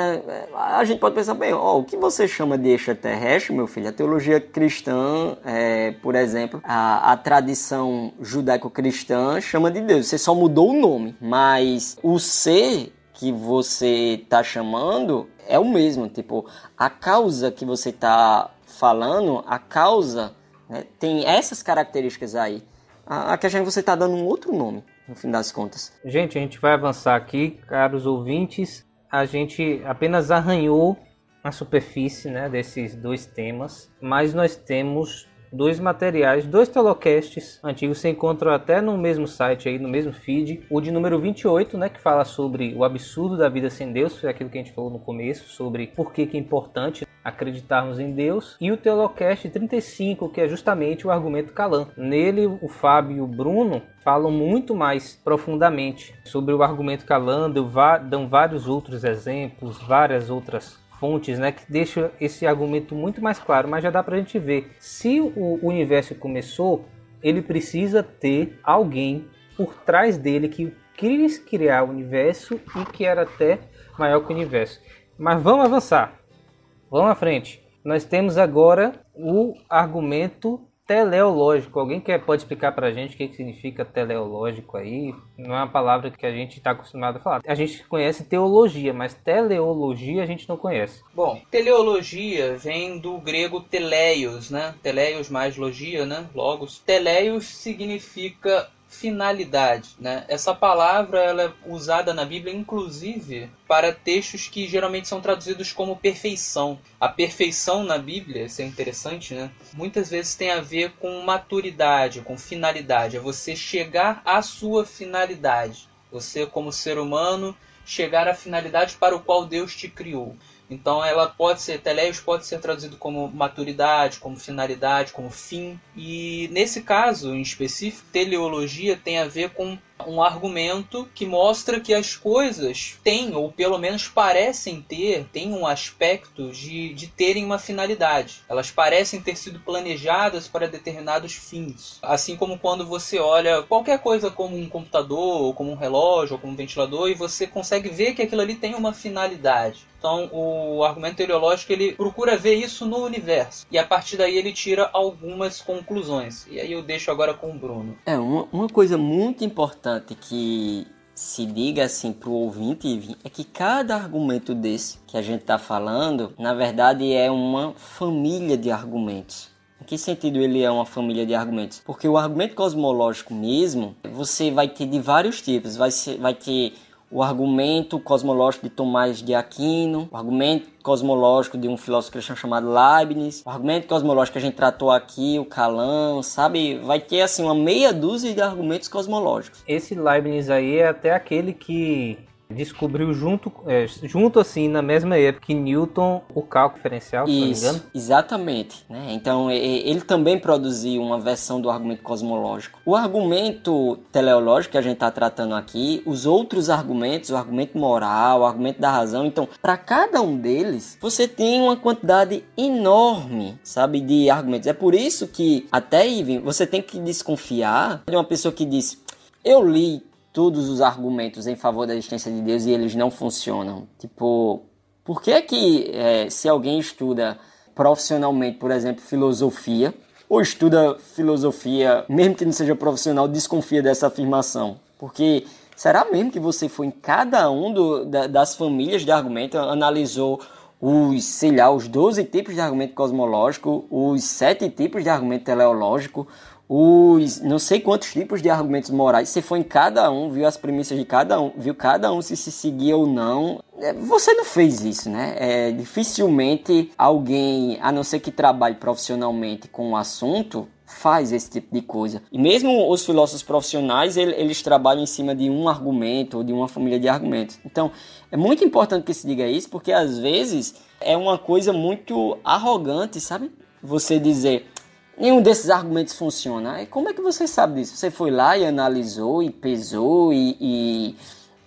A gente pode pensar, bem, ó, o que você chama de extraterrestre, meu filho? A teologia cristã, é, por exemplo, a, a tradição judaico-cristã chama de Deus. Você só mudou o nome, mas o ser que você está chamando é o mesmo, tipo, a causa que você está falando, a causa né, tem essas características aí. A, a que a gente você está dando um outro nome, no fim das contas. Gente, a gente vai avançar aqui, caros ouvintes. A gente apenas arranhou a superfície né, desses dois temas, mas nós temos dois materiais, dois telocasts antigos se encontram até no mesmo site aí, no mesmo feed. O de número 28, né, que fala sobre o absurdo da vida sem Deus, foi aquilo que a gente falou no começo, sobre por que, que é importante acreditarmos em Deus, e o Teolocast 35, que é justamente o argumento Calan. Nele, o Fábio e o Bruno falam muito mais profundamente sobre o argumento Calan, dão vários outros exemplos, várias outras fontes, né, que deixa esse argumento muito mais claro, mas já dá para a gente ver. Se o universo começou, ele precisa ter alguém por trás dele que quis criar o universo e que era até maior que o universo. Mas vamos avançar. Vamos à frente. Nós temos agora o argumento teleológico. Alguém quer, pode explicar para a gente o que, que significa teleológico aí? Não é uma palavra que a gente está acostumado a falar. A gente conhece teologia, mas teleologia a gente não conhece. Bom, teleologia vem do grego teleios, né? Teleios mais logia, né? Logos. Teleios significa finalidade, né? Essa palavra ela é usada na Bíblia inclusive para textos que geralmente são traduzidos como perfeição. A perfeição na Bíblia, isso é interessante, né? Muitas vezes tem a ver com maturidade, com finalidade, é você chegar à sua finalidade. Você como ser humano chegar à finalidade para o qual Deus te criou. Então ela pode ser, teleios pode ser traduzido como maturidade, como finalidade, como fim. E nesse caso em específico, teleologia tem a ver com um argumento que mostra que as coisas têm, ou pelo menos parecem ter, têm um aspecto de, de terem uma finalidade. Elas parecem ter sido planejadas para determinados fins. Assim como quando você olha qualquer coisa como um computador, ou como um relógio, ou como um ventilador, e você consegue ver que aquilo ali tem uma finalidade. Então, o argumento teleológico ele procura ver isso no universo. E a partir daí ele tira algumas conclusões. E aí eu deixo agora com o Bruno. É, uma, uma coisa muito importante que se diga assim para o ouvinte é que cada argumento desse que a gente está falando, na verdade é uma família de argumentos. Em que sentido ele é uma família de argumentos? Porque o argumento cosmológico mesmo, você vai ter de vários tipos. Vai, ser, vai ter o argumento cosmológico de Tomás de Aquino, o argumento cosmológico de um filósofo cristão chamado Leibniz, o argumento cosmológico que a gente tratou aqui, o Calan, sabe? Vai ter assim uma meia dúzia de argumentos cosmológicos. Esse Leibniz aí é até aquele que descobriu junto, é, junto assim, na mesma época que Newton, o cálculo diferencial, se Isso, não me engano. exatamente. Né? Então, ele também produziu uma versão do argumento cosmológico. O argumento teleológico que a gente está tratando aqui, os outros argumentos, o argumento moral, o argumento da razão, então, para cada um deles, você tem uma quantidade enorme, sabe, de argumentos. É por isso que, até, Ivan, você tem que desconfiar de uma pessoa que diz, eu li todos os argumentos em favor da existência de Deus e eles não funcionam? Tipo, por que que é, se alguém estuda profissionalmente, por exemplo, filosofia, ou estuda filosofia, mesmo que não seja profissional, desconfia dessa afirmação? Porque será mesmo que você foi em cada um do, da, das famílias de argumento, analisou os, sei lá, os 12 tipos de argumento cosmológico, os 7 tipos de argumento teleológico, os não sei quantos tipos de argumentos morais. Você foi em cada um, viu as premissas de cada um, viu cada um se se seguia ou não. É, você não fez isso, né? É, dificilmente alguém, a não ser que trabalhe profissionalmente com o assunto, faz esse tipo de coisa. E mesmo os filósofos profissionais, eles trabalham em cima de um argumento ou de uma família de argumentos. Então, é muito importante que se diga isso, porque às vezes é uma coisa muito arrogante, sabe? Você dizer, nenhum desses argumentos funciona. E como é que você sabe disso? Você foi lá e analisou e pesou e, e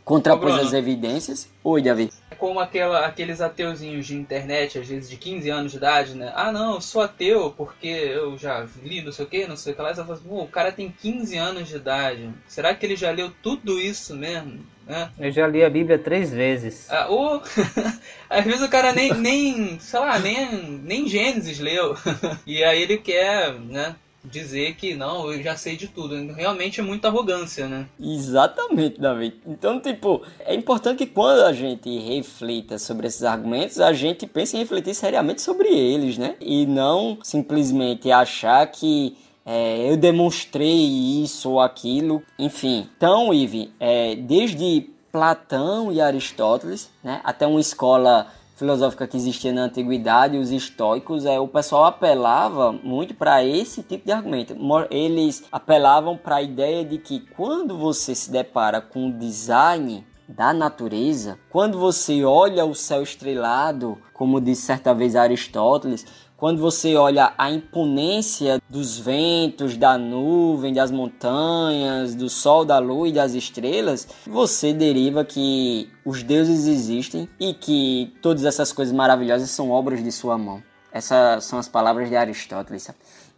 contrapôs as evidências? Oi, Davi. É como aquela, aqueles ateuzinhos de internet, às vezes de 15 anos de idade, né? Ah, não, eu sou ateu porque eu já li não sei o que, não sei o que lá. Você fala assim, o cara tem 15 anos de idade. Será que ele já leu tudo isso mesmo? É. Eu já li a Bíblia três vezes. Ah, ou, às vezes o cara nem, nem, sei lá, nem, nem Gênesis leu. e aí ele quer, né? dizer que não, eu já sei de tudo. Realmente é muita arrogância, né? Exatamente, David. Então, tipo, é importante que quando a gente reflita sobre esses argumentos, a gente pense em refletir seriamente sobre eles, né? E não simplesmente achar que é, eu demonstrei isso ou aquilo, enfim. Então, Ive, é, desde Platão e Aristóteles, né, até uma escola filosófica que existia na antiguidade, os estoicos, é, o pessoal apelava muito para esse tipo de argumento. Eles apelavam para a ideia de que quando você se depara com o design da natureza, quando você olha o céu estrelado, como disse certa vez Aristóteles, quando você olha a imponência dos ventos, da nuvem, das montanhas, do sol, da lua e das estrelas, você deriva que os deuses existem e que todas essas coisas maravilhosas são obras de sua mão. Essas são as palavras de Aristóteles.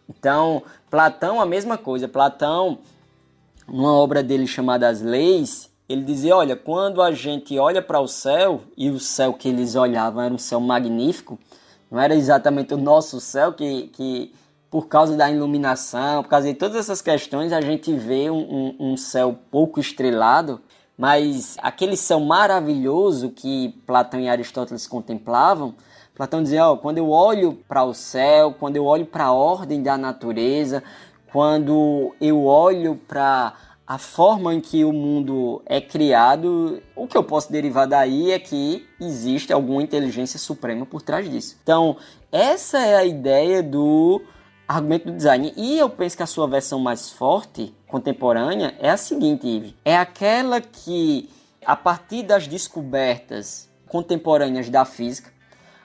Então, Platão, a mesma coisa. Platão, numa obra dele chamada As Leis, ele dizia: Olha, quando a gente olha para o céu, e o céu que eles olhavam era um céu magnífico, não era exatamente o nosso céu que, que por causa da iluminação, por causa de todas essas questões, a gente vê um, um, um céu pouco estrelado, mas aquele céu maravilhoso que Platão e Aristóteles contemplavam, Platão dizia, ó, quando eu olho para o céu, quando eu olho para a ordem da natureza, quando eu olho para a forma em que o mundo é criado, o que eu posso derivar daí é que existe alguma inteligência suprema por trás disso. Então, essa é a ideia do argumento do design. E eu penso que a sua versão mais forte, contemporânea, é a seguinte, Ive. É aquela que, a partir das descobertas contemporâneas da física,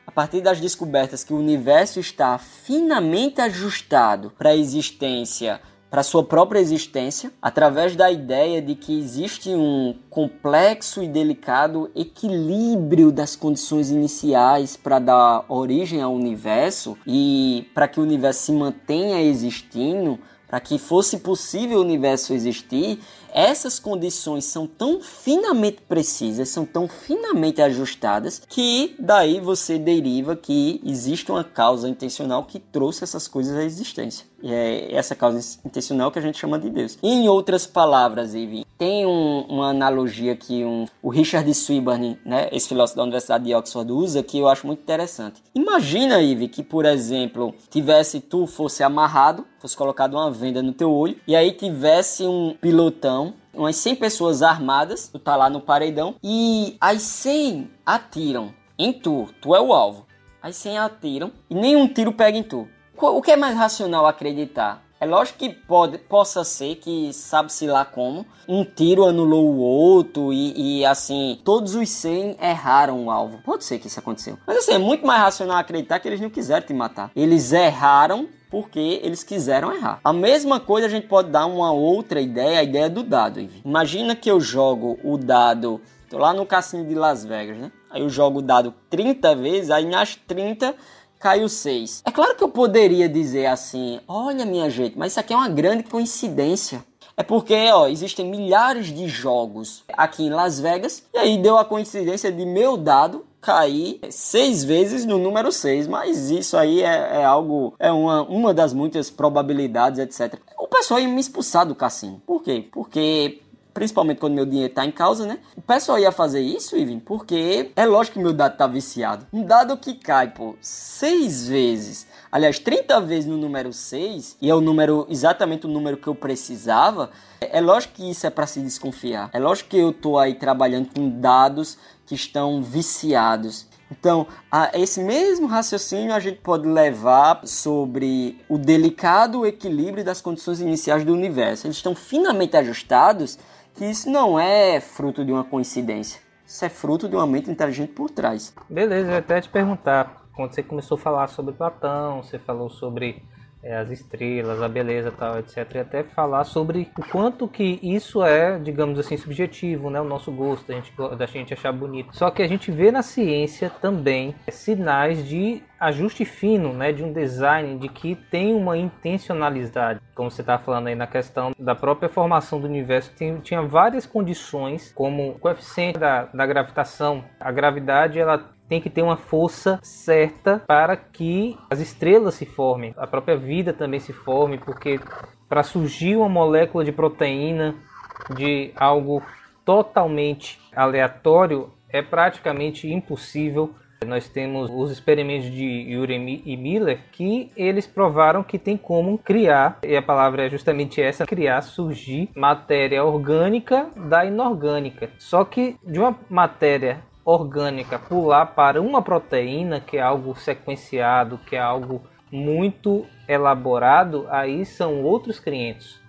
a partir das descobertas que o universo está finamente ajustado para a existência para sua própria existência, através da ideia de que existe um complexo e delicado equilíbrio das condições iniciais para dar origem ao universo e para que o universo se mantenha existindo, para que fosse possível o universo existir, essas condições são tão finamente precisas, são tão finamente ajustadas, que daí você deriva que existe uma causa intencional que trouxe essas coisas à existência. É essa causa intencional que a gente chama de Deus. Em outras palavras, Ivy, tem um, uma analogia que um, o Richard Swinburne, né, esse filósofo da Universidade de Oxford, usa que eu acho muito interessante. Imagina, Ivy, que, por exemplo, tivesse tu fosse amarrado, fosse colocado uma venda no teu olho, e aí tivesse um pilotão umas 100 pessoas armadas, tu tá lá no paredão, e as 100 atiram em tu, tu é o alvo. As 100 atiram e nenhum tiro pega em tu. O que é mais racional acreditar? É lógico que pode, possa ser que, sabe-se lá como, um tiro anulou o outro e, e, assim, todos os 100 erraram o alvo. Pode ser que isso aconteceu. Mas assim, é muito mais racional acreditar que eles não quiseram te matar. Eles erraram porque eles quiseram errar. A mesma coisa a gente pode dar uma outra ideia, a ideia do dado. Imagina que eu jogo o dado, tô lá no cassino de Las Vegas, né? Aí eu jogo o dado 30 vezes, aí nas 30 caiu 6. É claro que eu poderia dizer assim: olha, minha gente, mas isso aqui é uma grande coincidência. É porque, ó, existem milhares de jogos aqui em Las Vegas, e aí deu a coincidência de meu dado cair seis vezes no número 6, mas isso aí é, é, algo, é uma, uma das muitas probabilidades, etc. O pessoal ia me expulsar do cassino. Por quê? Porque principalmente quando meu dinheiro está em causa, né? O pessoal ia fazer isso, Ivan, porque é lógico que meu dado tá viciado. Um dado que cai, pô, seis vezes, aliás, 30 vezes no número 6, e é o número, exatamente o número que eu precisava, é lógico que isso é para se desconfiar. É lógico que eu tô aí trabalhando com dados que estão viciados. Então, esse mesmo raciocínio a gente pode levar sobre o delicado equilíbrio das condições iniciais do universo. Eles estão finamente ajustados que isso não é fruto de uma coincidência. Isso é fruto de uma mente inteligente por trás. Beleza, eu até te perguntar. Quando você começou a falar sobre Platão, você falou sobre é, as estrelas, a beleza tal, etc. E até falar sobre o quanto que isso é, digamos assim, subjetivo, né? O nosso gosto, a gente, da gente achar bonito. Só que a gente vê na ciência também sinais de ajuste fino, né, de um design de que tem uma intencionalidade, como você está falando aí na questão da própria formação do universo, tem, tinha várias condições, como o coeficiente da, da gravitação. A gravidade ela tem que ter uma força certa para que as estrelas se formem, a própria vida também se forme, porque para surgir uma molécula de proteína de algo totalmente aleatório é praticamente impossível. Nós temos os experimentos de Yuri e Miller que eles provaram que tem como criar, e a palavra é justamente essa, criar, surgir matéria orgânica da inorgânica. Só que de uma matéria orgânica pular para uma proteína, que é algo sequenciado, que é algo muito elaborado, aí são outros 500.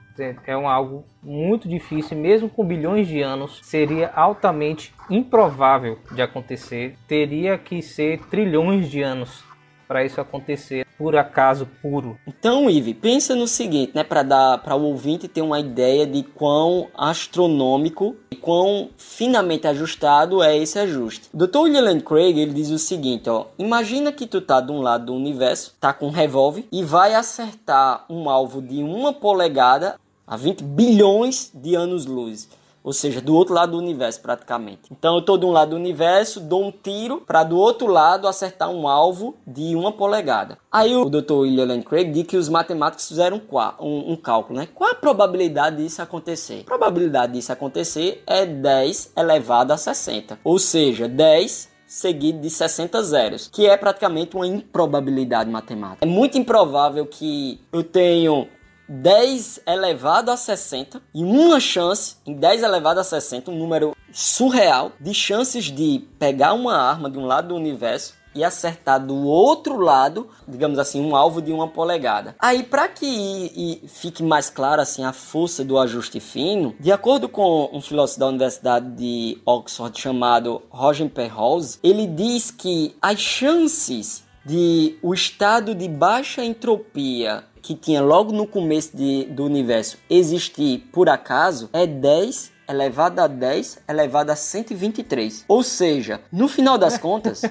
É um algo muito difícil, mesmo com bilhões de anos, seria altamente improvável de acontecer. Teria que ser trilhões de anos para isso acontecer por acaso puro. Então, Ive, pensa no seguinte, né, para dar para o ouvinte ter uma ideia de quão astronômico e quão finamente ajustado é esse ajuste. Dr. William Craig, ele diz o seguinte, ó: Imagina que tu tá de um lado do universo, tá com um revólver e vai acertar um alvo de uma polegada a 20 bilhões de anos-luz ou seja, do outro lado do universo praticamente. Então eu estou de um lado do universo, dou um tiro para do outro lado acertar um alvo de uma polegada. Aí o Dr. William Lane Craig diz que os matemáticos fizeram um, um cálculo, né? Qual a probabilidade disso acontecer? A probabilidade disso acontecer é 10 elevado a 60, ou seja, 10 seguido de 60 zeros, que é praticamente uma improbabilidade matemática. É muito improvável que eu tenha 10 elevado a 60 e uma chance em 10 elevado a 60, um número surreal de chances de pegar uma arma de um lado do universo e acertar do outro lado, digamos assim, um alvo de uma polegada. Aí, para que fique mais claro assim a força do ajuste fino, de acordo com um filósofo da Universidade de Oxford chamado Roger Penrose, ele diz que as chances de o estado de baixa entropia que tinha logo no começo de, do universo existir por acaso é 10 elevado a 10 elevado a 123. Ou seja, no final das contas,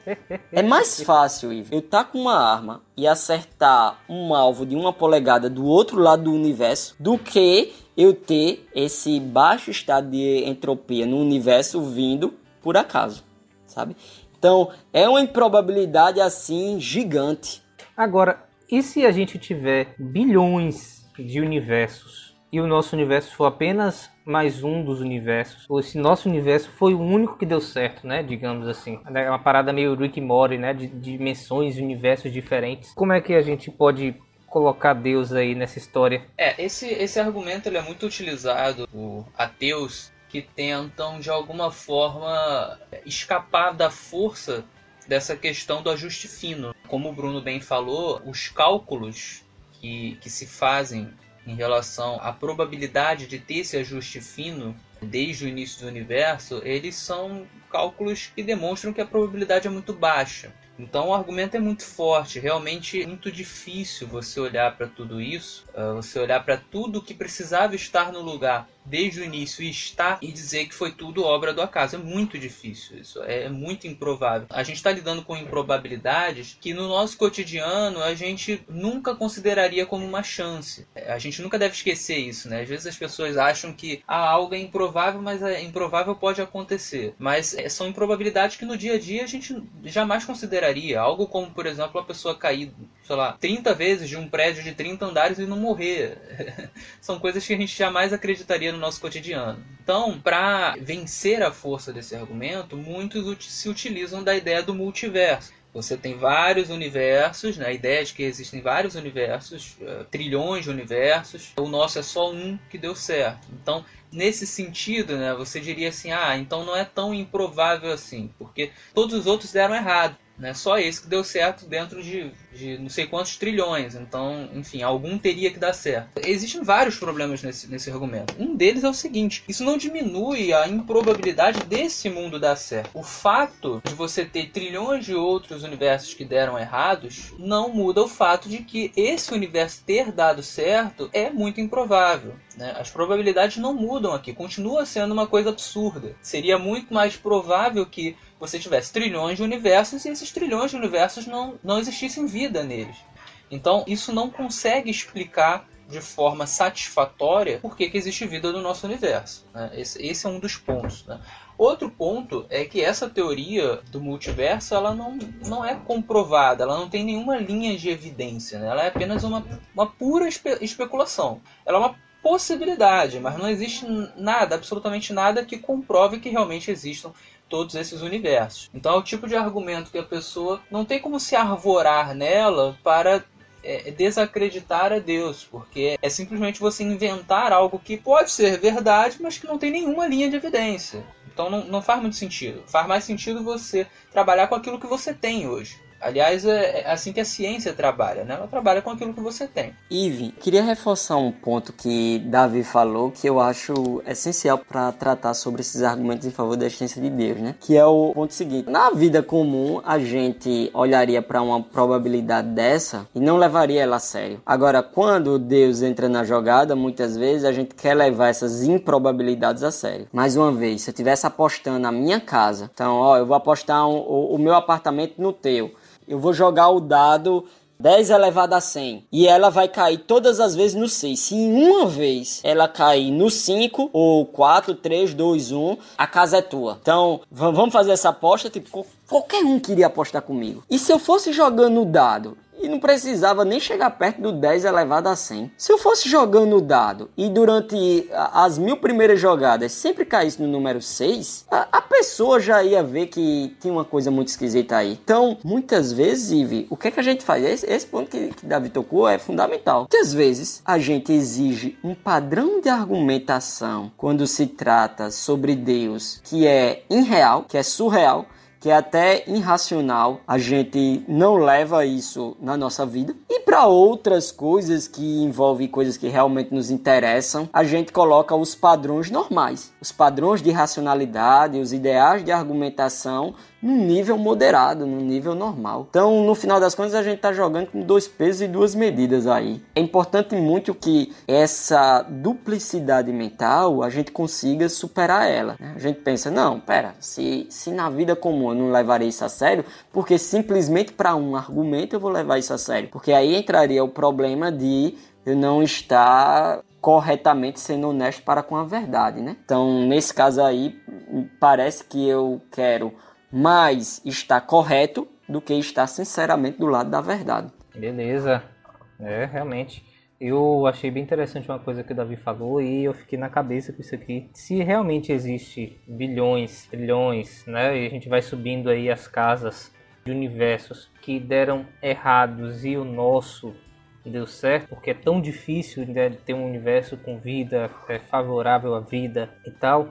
é mais fácil eu estar tá com uma arma e acertar um alvo de uma polegada do outro lado do universo do que eu ter esse baixo estado de entropia no universo vindo por acaso, sabe? Então, é uma improbabilidade assim gigante. Agora, e se a gente tiver bilhões de universos e o nosso universo for apenas mais um dos universos, ou se nosso universo foi o único que deu certo, né? Digamos assim. É uma parada meio Rick Morty, né? De, de dimensões e universos diferentes. Como é que a gente pode colocar Deus aí nessa história? É, esse, esse argumento ele é muito utilizado por ateus que tentam de alguma forma escapar da força dessa questão do ajuste fino. Como o Bruno bem falou, os cálculos que, que se fazem em relação à probabilidade de ter esse ajuste fino desde o início do universo, eles são cálculos que demonstram que a probabilidade é muito baixa. Então o argumento é muito forte, realmente é muito difícil você olhar para tudo isso, uh, você olhar para tudo que precisava estar no lugar desde o início e estar e dizer que foi tudo obra do acaso. É muito difícil isso, é muito improvável. A gente está lidando com improbabilidades que no nosso cotidiano a gente nunca consideraria como uma chance. A gente nunca deve esquecer isso, né? Às vezes as pessoas acham que ah, algo é improvável, mas é improvável pode acontecer. Mas é, são improbabilidades que no dia a dia a gente jamais consideraria. Algo como, por exemplo, a pessoa cair, sei lá, 30 vezes de um prédio de 30 andares e não morrer. são coisas que a gente jamais acreditaria no nosso cotidiano. Então, para vencer a força desse argumento, muitos se utilizam da ideia do multiverso. Você tem vários universos, né? a ideia de que existem vários universos, uh, trilhões de universos. O nosso é só um que deu certo. Então, nesse sentido, né, você diria assim: ah, então não é tão improvável assim, porque todos os outros deram errado. Né? Só esse que deu certo dentro de, de não sei quantos trilhões. Então, enfim, algum teria que dar certo. Existem vários problemas nesse, nesse argumento. Um deles é o seguinte: isso não diminui a improbabilidade desse mundo dar certo. O fato de você ter trilhões de outros universos que deram errados não muda o fato de que esse universo ter dado certo é muito improvável. Né? As probabilidades não mudam aqui, continua sendo uma coisa absurda. Seria muito mais provável que você tivesse trilhões de universos e esses trilhões de universos não, não existissem vida neles. Então, isso não consegue explicar de forma satisfatória por que, que existe vida no nosso universo. Né? Esse, esse, é um dos pontos. Né? Outro ponto é que essa teoria do multiverso ela não, não é comprovada, ela não tem nenhuma linha de evidência, né? ela é apenas uma, uma pura espe especulação. Ela é uma possibilidade, mas não existe nada, absolutamente nada que comprove que realmente existam todos esses universos. Então é o tipo de argumento que a pessoa não tem como se arvorar nela para é, desacreditar a Deus, porque é simplesmente você inventar algo que pode ser verdade, mas que não tem nenhuma linha de evidência. Então não, não faz muito sentido. Faz mais sentido você trabalhar com aquilo que você tem hoje. Aliás, é, é assim que a ciência trabalha, né? Ela trabalha com aquilo que você tem. Ive, queria reforçar um ponto que Davi falou que eu acho essencial para tratar sobre esses argumentos em favor da existência de Deus, né? Que é o ponto seguinte: na vida comum, a gente olharia para uma probabilidade dessa e não levaria ela a sério. Agora, quando Deus entra na jogada, muitas vezes a gente quer levar essas improbabilidades a sério. Mais uma vez, se eu estivesse apostando na minha casa, então, ó, eu vou apostar um, o, o meu apartamento no teu eu vou jogar o dado 10 elevado a 100 e ela vai cair todas as vezes no 6. Se em uma vez ela cair no 5 ou 4, 3, 2, 1, a casa é tua. Então, vamos fazer essa aposta, tipo, qualquer um queria apostar comigo. E se eu fosse jogando o dado e não precisava nem chegar perto do 10 elevado a 100. Se eu fosse jogando o dado e durante as mil primeiras jogadas sempre caísse no número 6, a, a, pessoa já ia ver que tinha uma coisa muito esquisita aí. Então, muitas vezes, Ive, o que, é que a gente faz? Esse, esse ponto que, que Davi tocou é fundamental. Muitas vezes a gente exige um padrão de argumentação quando se trata sobre Deus que é irreal, que é surreal que é até irracional, a gente não leva isso na nossa vida. E para outras coisas que envolvem coisas que realmente nos interessam, a gente coloca os padrões normais, os padrões de racionalidade, os ideais de argumentação num nível moderado, num nível normal. Então, no final das contas, a gente está jogando com dois pesos e duas medidas aí. É importante muito que essa duplicidade mental a gente consiga superar ela. Né? A gente pensa, não, pera, se, se na vida comum eu não levarei isso a sério, porque simplesmente para um argumento eu vou levar isso a sério. Porque aí entraria o problema de eu não estar corretamente sendo honesto para com a verdade, né? Então, nesse caso aí, parece que eu quero mais está correto do que está sinceramente do lado da verdade. Beleza, é realmente. Eu achei bem interessante uma coisa que o Davi falou e eu fiquei na cabeça com isso aqui. Se realmente existe bilhões, trilhões, né, e a gente vai subindo aí as casas de universos que deram errados e o nosso deu certo, porque é tão difícil né, ter um universo com vida é, favorável à vida e tal,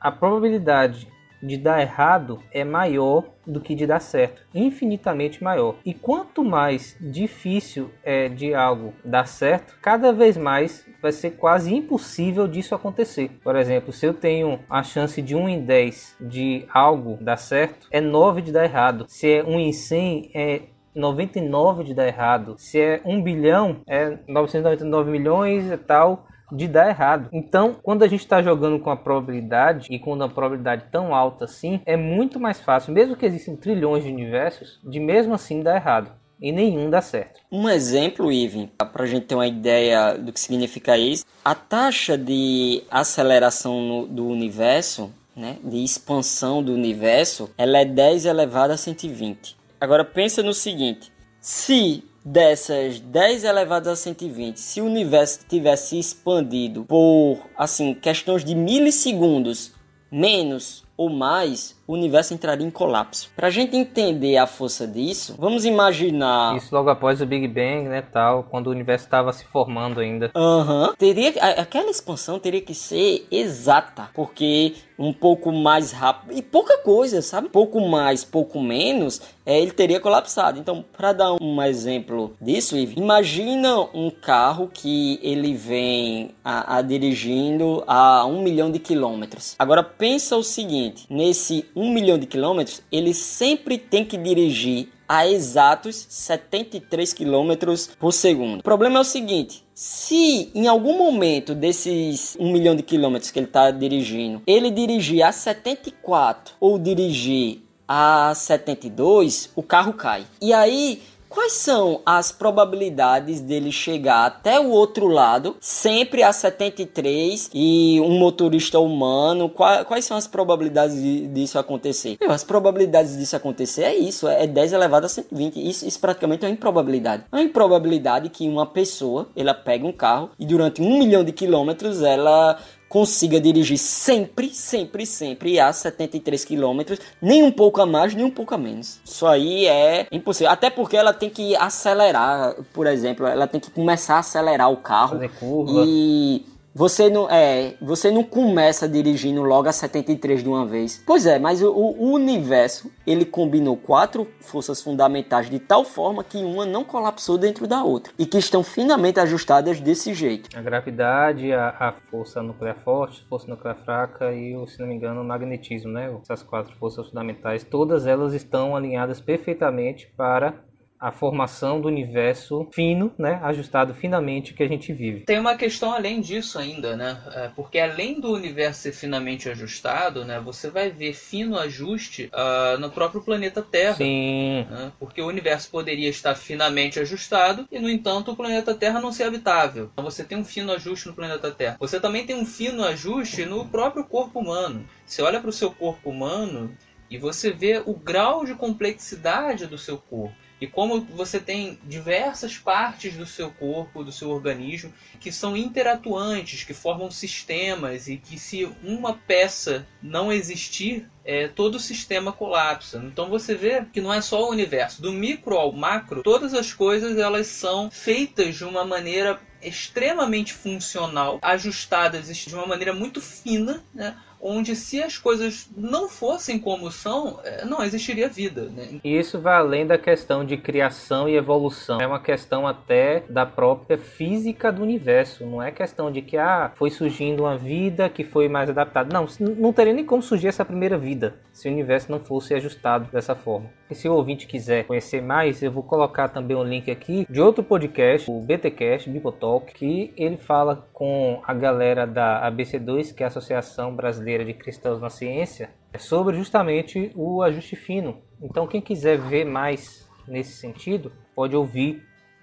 a probabilidade de dar errado é maior do que de dar certo, infinitamente maior. E quanto mais difícil é de algo dar certo, cada vez mais vai ser quase impossível disso acontecer. Por exemplo, se eu tenho a chance de 1 em 10 de algo dar certo, é 9 de dar errado. Se é 1 em 100, é 99 de dar errado. Se é 1 bilhão, é 999 milhões e tal de dar errado. Então, quando a gente está jogando com a probabilidade e com uma probabilidade tão alta assim, é muito mais fácil, mesmo que existem trilhões de universos, de mesmo assim dar errado. E nenhum dá certo. Um exemplo, Ivan, para a gente ter uma ideia do que significa isso, a taxa de aceleração no, do universo, né, de expansão do universo, ela é 10 elevado a 120. Agora pensa no seguinte, se dessas 10 elevadas a 120, se o universo tivesse expandido por, assim, questões de milissegundos menos ou mais, o universo entraria em colapso. Para a gente entender a força disso, vamos imaginar. Isso logo após o Big Bang, né, tal, quando o universo estava se formando ainda. Aham. Uhum. Teria aquela expansão teria que ser exata, porque um pouco mais rápido e pouca coisa, sabe? Pouco mais, pouco menos, é, ele teria colapsado. Então, para dar um exemplo disso, imagina um carro que ele vem a, a dirigindo a um milhão de quilômetros. Agora pensa o seguinte: nesse um milhão de quilômetros, ele sempre tem que dirigir a exatos 73 km por segundo. O problema é o seguinte: se em algum momento desses 1 milhão de quilômetros que ele está dirigindo, ele dirigir a 74 ou dirigir a 72, o carro cai. E aí Quais são as probabilidades dele chegar até o outro lado, sempre a 73 e um motorista humano? Quais, são as probabilidades disso acontecer? Meu, as probabilidades disso acontecer é isso, é 10 elevado a 120. Isso, isso praticamente é uma improbabilidade. É uma improbabilidade que uma pessoa, ela pega um carro e durante um milhão de quilômetros ela consiga dirigir sempre, sempre, sempre a 73 km, nem um pouco a mais, nem um pouco a menos. Isso aí é impossível. Até porque ela tem que acelerar, por exemplo, ela tem que começar a acelerar o carro. Fazer curva. E você não, é, você não começa dirigindo logo a 73 de uma vez. Pois é, mas o, o, universo, ele combinou quatro forças fundamentais de tal forma que uma não colapsou dentro da outra. E que estão finamente ajustadas desse jeito. A gravidade, a, a força nuclear forte, força nuclear fraca e, se não me engano, o magnetismo, né? Essas quatro forças fundamentais, todas elas estão alinhadas perfeitamente para a formação do universo fino, né, ajustado finamente que a gente vive. Tem uma questão além disso ainda, né? É, porque além do universo ser finamente ajustado, né, você vai ver fino ajuste uh, no próprio planeta Terra. Sim. Né? Porque o universo poderia estar finamente ajustado e, no entanto, o planeta Terra não ser habitável. Então você tem um fino ajuste no planeta Terra. Você também tem um fino ajuste no próprio corpo humano. Você olha para o seu corpo humano e você vê o grau de complexidade do seu corpo. E como você tem diversas partes do seu corpo, do seu organismo, que são interatuantes, que formam sistemas e que se uma peça não existir, é, todo o sistema colapsa. Então você vê que não é só o universo, do micro ao macro, todas as coisas elas são feitas de uma maneira extremamente funcional, ajustadas de uma maneira muito fina, né? Onde se as coisas não fossem como são, é, não existiria vida. Né? E isso vai além da questão de criação e evolução. É uma questão até da própria física do universo. Não é questão de que ah, foi surgindo uma vida que foi mais adaptada. Não, não teria nem como surgir essa primeira vida se o universo não fosse ajustado dessa forma. E se o ouvinte quiser conhecer mais, eu vou colocar também um link aqui de outro podcast, o BTcast, Bibotalk, que ele fala com a galera da ABC2, que é a Associação Brasileira de Cristãos na Ciência, sobre justamente o ajuste fino. Então quem quiser ver mais nesse sentido, pode ouvir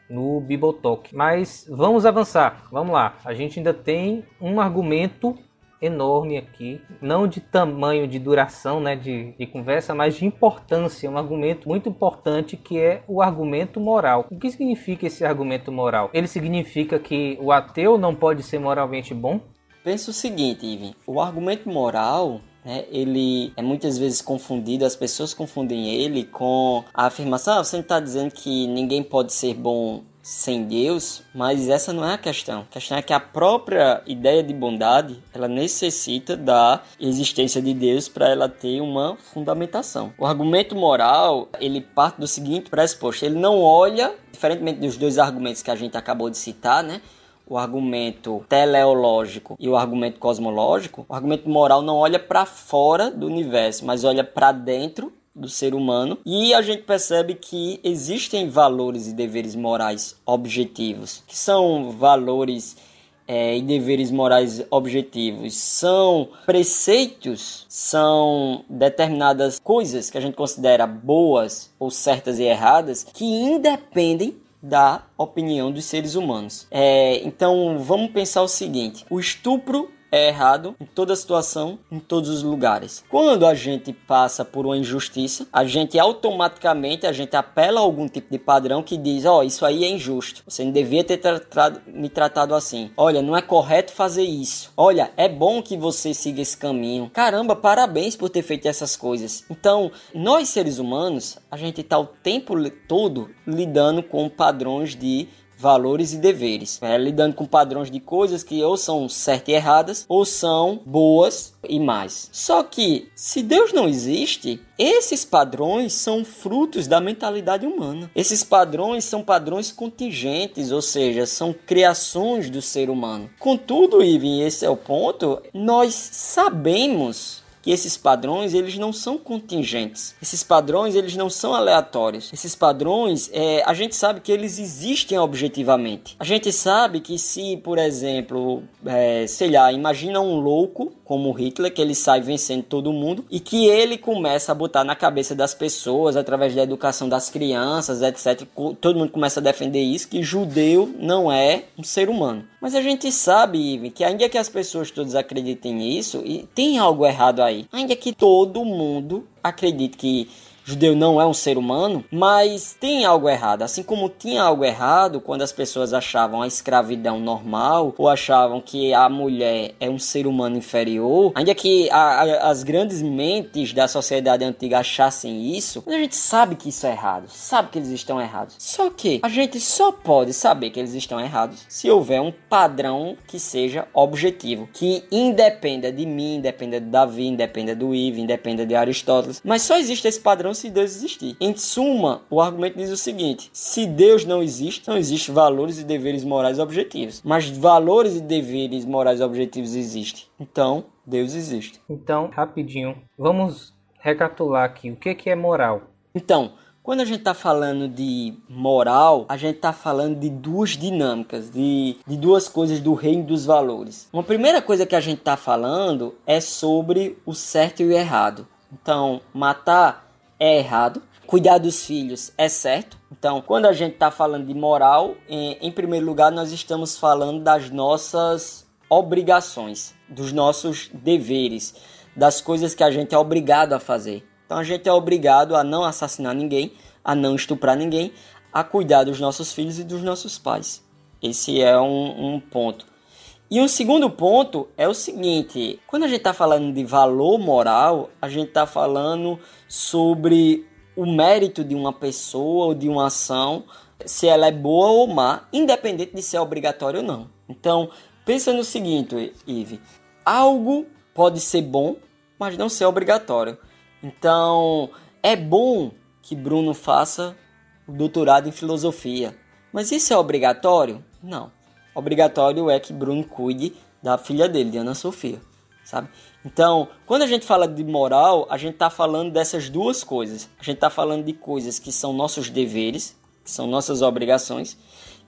no Bibotalk. Mas vamos avançar, vamos lá. A gente ainda tem um argumento enorme aqui, não de tamanho de duração, né, de, de conversa, mas de importância, um argumento muito importante que é o argumento moral. O que significa esse argumento moral? Ele significa que o ateu não pode ser moralmente bom? Pensa o seguinte, Ivan, o argumento moral né, ele é muitas vezes confundido, as pessoas confundem ele com a afirmação: ah, você não está dizendo que ninguém pode ser bom sem Deus, mas essa não é a questão. A questão é que a própria ideia de bondade, ela necessita da existência de Deus para ela ter uma fundamentação. O argumento moral, ele parte do seguinte pressuposto, ele não olha, diferentemente dos dois argumentos que a gente acabou de citar, né? O argumento teleológico e o argumento cosmológico, o argumento moral não olha para fora do universo, mas olha para dentro do ser humano. E a gente percebe que existem valores e deveres morais objetivos, que são valores é, e deveres morais objetivos. São preceitos, são determinadas coisas que a gente considera boas ou certas e erradas que independem da opinião dos seres humanos. É, então vamos pensar o seguinte: o estupro é errado em toda situação, em todos os lugares. Quando a gente passa por uma injustiça, a gente automaticamente a gente apela a algum tipo de padrão que diz, ó, oh, isso aí é injusto. Você não devia ter me tratado assim. Olha, não é correto fazer isso. Olha, é bom que você siga esse caminho. Caramba, parabéns por ter feito essas coisas. Então, nós seres humanos, a gente está o tempo todo lidando com padrões de valores e deveres, é, lidando com padrões de coisas que ou são certas e erradas ou são boas e mais. Só que se Deus não existe, esses padrões são frutos da mentalidade humana. Esses padrões são padrões contingentes, ou seja, são criações do ser humano. Contudo, Ivan, esse é o ponto, nós sabemos que esses padrões eles não são contingentes. Esses padrões eles não são aleatórios. Esses padrões é, a gente sabe que eles existem objetivamente. A gente sabe que se, por exemplo, é, sei lá, imagina um louco como Hitler que ele sai vencendo todo mundo e que ele começa a botar na cabeça das pessoas através da educação das crianças, etc. Todo mundo começa a defender isso que judeu não é um ser humano. Mas a gente sabe, que ainda que as pessoas todas acreditem nisso, tem algo errado aí. Ainda que todo mundo acredite que judeu não é um ser humano, mas tem algo errado. Assim como tinha algo errado quando as pessoas achavam a escravidão normal ou achavam que a mulher é um ser humano inferior, ainda que a, a, as grandes mentes da sociedade antiga achassem isso, a gente sabe que isso é errado, sabe que eles estão errados. Só que a gente só pode saber que eles estão errados se houver um padrão que seja objetivo, que independa de mim, independa de Davi, independa do Ivo, independa de Aristóteles, mas só existe esse padrão se Deus existir. Em suma, o argumento diz o seguinte: se Deus não existe, não existe valores e deveres morais objetivos. Mas valores e deveres morais objetivos existem. Então, Deus existe. Então, rapidinho, vamos recapitular aqui o que é moral. Então, quando a gente está falando de moral, a gente está falando de duas dinâmicas, de, de duas coisas do reino dos valores. Uma primeira coisa que a gente está falando é sobre o certo e o errado. Então, matar é errado. Cuidar dos filhos é certo. Então, quando a gente está falando de moral, em, em primeiro lugar, nós estamos falando das nossas obrigações, dos nossos deveres, das coisas que a gente é obrigado a fazer. Então, a gente é obrigado a não assassinar ninguém, a não estuprar ninguém, a cuidar dos nossos filhos e dos nossos pais. Esse é um, um ponto. E um segundo ponto é o seguinte: quando a gente está falando de valor moral, a gente está falando sobre o mérito de uma pessoa ou de uma ação, se ela é boa ou má, independente de ser obrigatório ou não. Então, pensa no seguinte, Ive: algo pode ser bom, mas não ser obrigatório. Então, é bom que Bruno faça o doutorado em filosofia, mas isso é obrigatório? Não obrigatório é que Bruno cuide da filha dele, de Ana Sofia, sabe? Então, quando a gente fala de moral, a gente está falando dessas duas coisas. A gente está falando de coisas que são nossos deveres, que são nossas obrigações,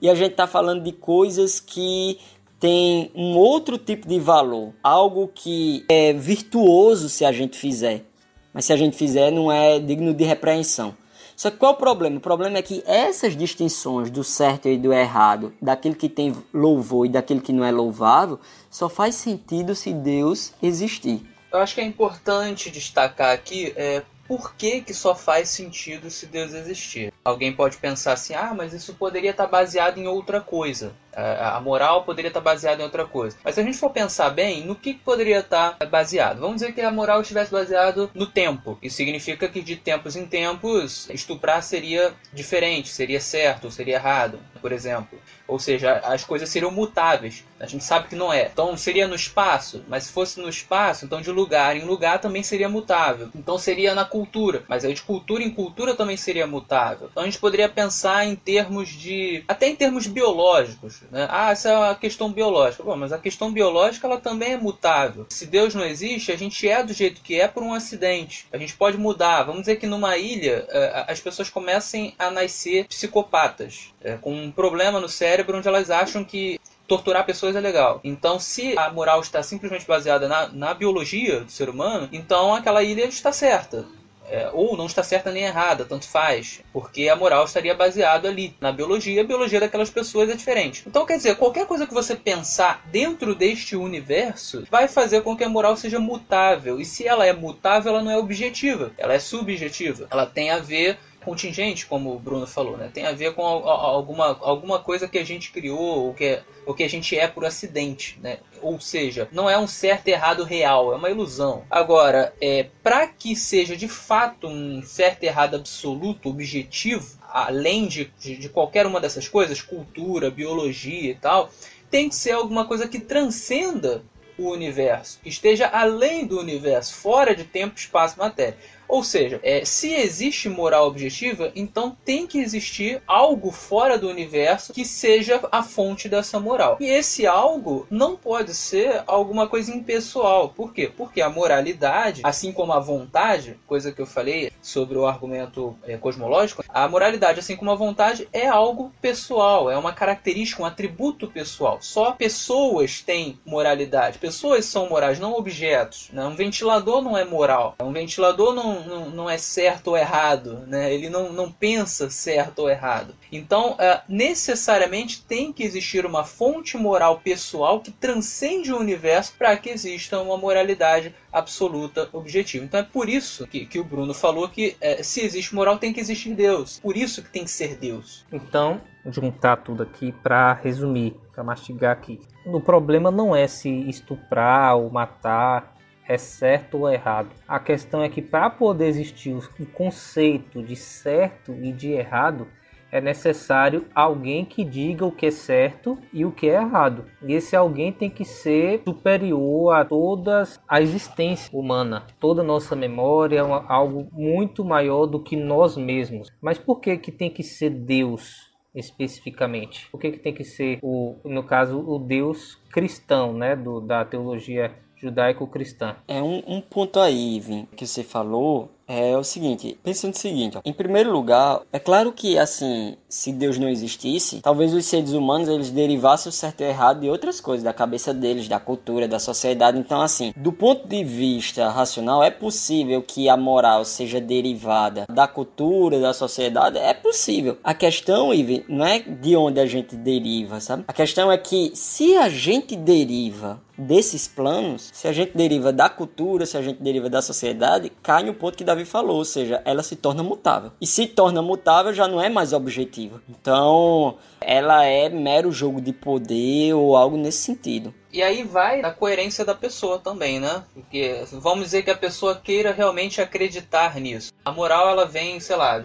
e a gente está falando de coisas que têm um outro tipo de valor, algo que é virtuoso se a gente fizer, mas se a gente fizer não é digno de repreensão. Só que qual é o problema? O problema é que essas distinções do certo e do errado, daquele que tem louvor e daquele que não é louvável, só faz sentido se Deus existir. Eu acho que é importante destacar aqui é, por que, que só faz sentido se Deus existir. Alguém pode pensar assim, ah, mas isso poderia estar baseado em outra coisa. A moral poderia estar baseada em outra coisa. Mas se a gente for pensar bem, no que poderia estar baseado? Vamos dizer que a moral estivesse baseado no tempo. Isso significa que de tempos em tempos estuprar seria diferente, seria certo, seria errado, por exemplo. Ou seja, as coisas seriam mutáveis. A gente sabe que não é. Então seria no espaço, mas se fosse no espaço, então de lugar em lugar também seria mutável. Então seria na cultura, mas aí de cultura em cultura também seria mutável. Então a gente poderia pensar em termos de. até em termos biológicos. Né? Ah, essa é uma questão biológica. Bom, mas a questão biológica ela também é mutável. Se Deus não existe, a gente é do jeito que é por um acidente. A gente pode mudar. Vamos dizer que numa ilha eh, as pessoas comecem a nascer psicopatas, eh, com um problema no cérebro onde elas acham que torturar pessoas é legal. Então, se a moral está simplesmente baseada na, na biologia do ser humano, então aquela ilha está certa. É, ou não está certa nem errada, tanto faz, porque a moral estaria baseada ali na biologia, a biologia daquelas pessoas é diferente. Então, quer dizer, qualquer coisa que você pensar dentro deste universo vai fazer com que a moral seja mutável. E se ela é mutável, ela não é objetiva, ela é subjetiva. Ela tem a ver contingente, como o Bruno falou, né? Tem a ver com alguma, alguma coisa que a gente criou ou que, é, ou que a gente é por acidente, né? Ou seja, não é um certo e errado real, é uma ilusão. Agora, é, para que seja de fato um certo e errado absoluto, objetivo, além de, de, de qualquer uma dessas coisas, cultura, biologia e tal, tem que ser alguma coisa que transcenda o universo, que esteja além do universo, fora de tempo, espaço e matéria. Ou seja, é, se existe moral objetiva, então tem que existir algo fora do universo que seja a fonte dessa moral. E esse algo não pode ser alguma coisa impessoal. Por quê? Porque a moralidade, assim como a vontade, coisa que eu falei sobre o argumento é, cosmológico, a moralidade, assim como a vontade, é algo pessoal, é uma característica, um atributo pessoal. Só pessoas têm moralidade. Pessoas são morais, não objetos. Né? Um ventilador não é moral. Um ventilador não não, não, é certo ou errado, né? ele não, não pensa certo ou errado. Então, uh, necessariamente tem que existir uma fonte moral pessoal que transcende o universo para que exista uma moralidade absoluta objetiva. Então é por isso que, que o Bruno falou que uh, se existe moral tem que existir Deus. Por isso que tem que ser Deus. Então, juntar tudo aqui para resumir, para mastigar aqui. O problema não é se estuprar ou matar é certo ou errado. A questão é que para poder existir o conceito de certo e de errado, é necessário alguém que diga o que é certo e o que é errado. E esse alguém tem que ser superior a toda a existência humana. Toda nossa memória é algo muito maior do que nós mesmos. Mas por que que tem que ser Deus? especificamente? Por que, que tem que ser o, no caso, o Deus cristão, né, do, da teologia judaico-cristã. É um, um ponto aí, Vim, que você falou, é o seguinte, pensando o seguinte, ó, em primeiro lugar, é claro que assim, se Deus não existisse, talvez os seres humanos eles derivassem o certo e o errado de outras coisas, da cabeça deles, da cultura, da sociedade. Então, assim, do ponto de vista racional, é possível que a moral seja derivada da cultura, da sociedade, é possível. A questão, Ive, não é de onde a gente deriva, sabe? A questão é que se a gente deriva desses planos, se a gente deriva da cultura, se a gente deriva da sociedade, cai no ponto que Davi falou, ou seja, ela se torna mutável. E se torna mutável já não é mais objetiva. Então, ela é mero jogo de poder ou algo nesse sentido. E aí vai a coerência da pessoa também, né? Porque vamos dizer que a pessoa queira realmente acreditar nisso. A moral ela vem, sei lá,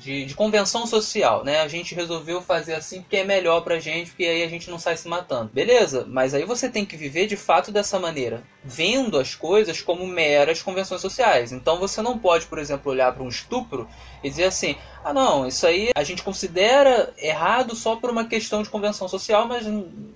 de, convenção social, né? A gente resolveu fazer assim porque é melhor pra gente, porque aí a gente não sai se matando. Beleza, mas aí você tem que viver de fato dessa maneira, vendo as coisas como meras convenções sociais. Então você não pode, por exemplo, olhar para um estupro e dizer assim: ah, não, isso aí a gente considera errado só por uma questão de convenção social, mas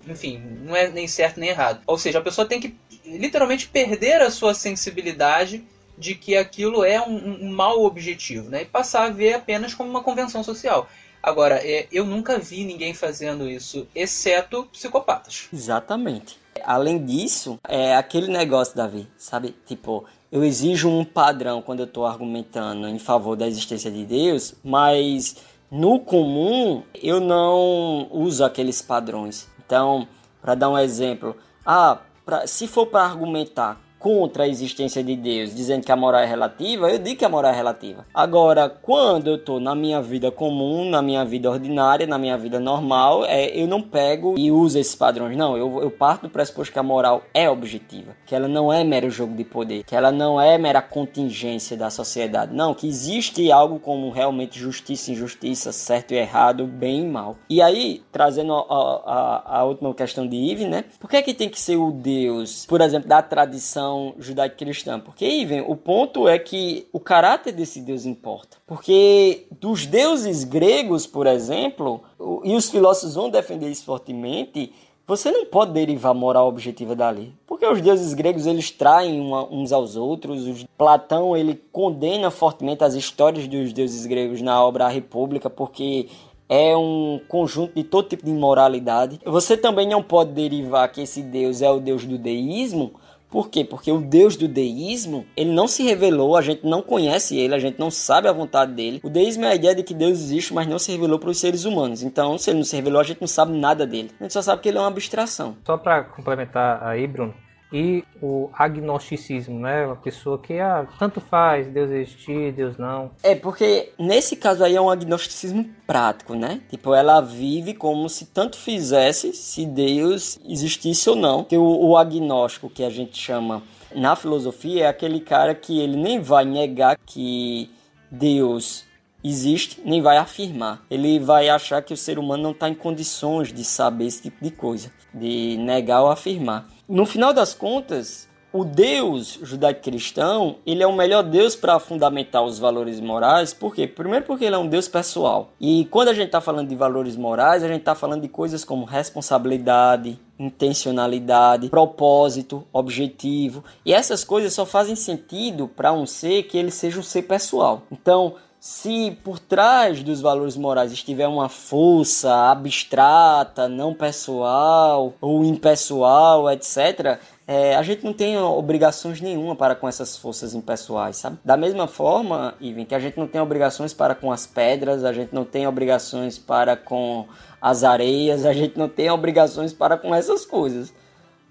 enfim, não é nem certo nem errado. Ou seja, a pessoa tem que literalmente perder a sua sensibilidade de que aquilo é um, um mau objetivo, né? E passar a ver apenas como uma convenção social. Agora, é, eu nunca vi ninguém fazendo isso, exceto psicopatas. Exatamente. Além disso, é aquele negócio, Davi, sabe? Tipo, eu exijo um padrão quando eu estou argumentando em favor da existência de Deus, mas no comum eu não uso aqueles padrões. Então, para dar um exemplo, ah, pra, se for para argumentar contra a existência de Deus, dizendo que a moral é relativa, eu digo que a moral é relativa. Agora, quando eu estou na minha vida comum, na minha vida ordinária, na minha vida normal, é, eu não pego e uso esses padrões. Não, eu, eu parto do pressuposto que a moral é objetiva, que ela não é mero jogo de poder, que ela não é mera contingência da sociedade. Não, que existe algo como realmente justiça e injustiça, certo e errado, bem e mal. E aí, trazendo a, a, a última questão de Ive, né? Por que, é que tem que ser o Deus, por exemplo, da tradição religião judaico-cristã. Porque vem, o ponto é que o caráter desse Deus importa. Porque dos deuses gregos, por exemplo, e os filósofos vão defender isso fortemente, você não pode derivar moral objetiva dali. Porque os deuses gregos eles traem uns aos outros. Platão ele condena fortemente as histórias dos deuses gregos na obra A República, porque é um conjunto de todo tipo de imoralidade. Você também não pode derivar que esse Deus é o Deus do deísmo, por quê? Porque o Deus do deísmo, ele não se revelou, a gente não conhece ele, a gente não sabe a vontade dele. O deísmo é a ideia de que Deus existe, mas não se revelou para os seres humanos. Então, se ele não se revelou, a gente não sabe nada dele. A gente só sabe que ele é uma abstração. Só para complementar aí, Bruno, e o agnosticismo, né? Uma pessoa que ah, tanto faz, Deus existir, Deus não. É, porque nesse caso aí é um agnosticismo prático, né? Tipo, ela vive como se tanto fizesse se Deus existisse ou não. Que o, o agnóstico que a gente chama na filosofia é aquele cara que ele nem vai negar que Deus existe, nem vai afirmar. Ele vai achar que o ser humano não está em condições de saber esse tipo de coisa, de negar ou afirmar. No final das contas, o Deus judaico-cristão, ele é o melhor Deus para fundamentar os valores morais, por quê? Primeiro porque ele é um Deus pessoal. E quando a gente está falando de valores morais, a gente está falando de coisas como responsabilidade, intencionalidade, propósito, objetivo. E essas coisas só fazem sentido para um ser que ele seja um ser pessoal. Então, se por trás dos valores morais estiver uma força abstrata, não pessoal ou impessoal, etc., é, a gente não tem obrigações nenhuma para com essas forças impessoais, sabe? Da mesma forma, Ivan, que a gente não tem obrigações para com as pedras, a gente não tem obrigações para com as areias, a gente não tem obrigações para com essas coisas.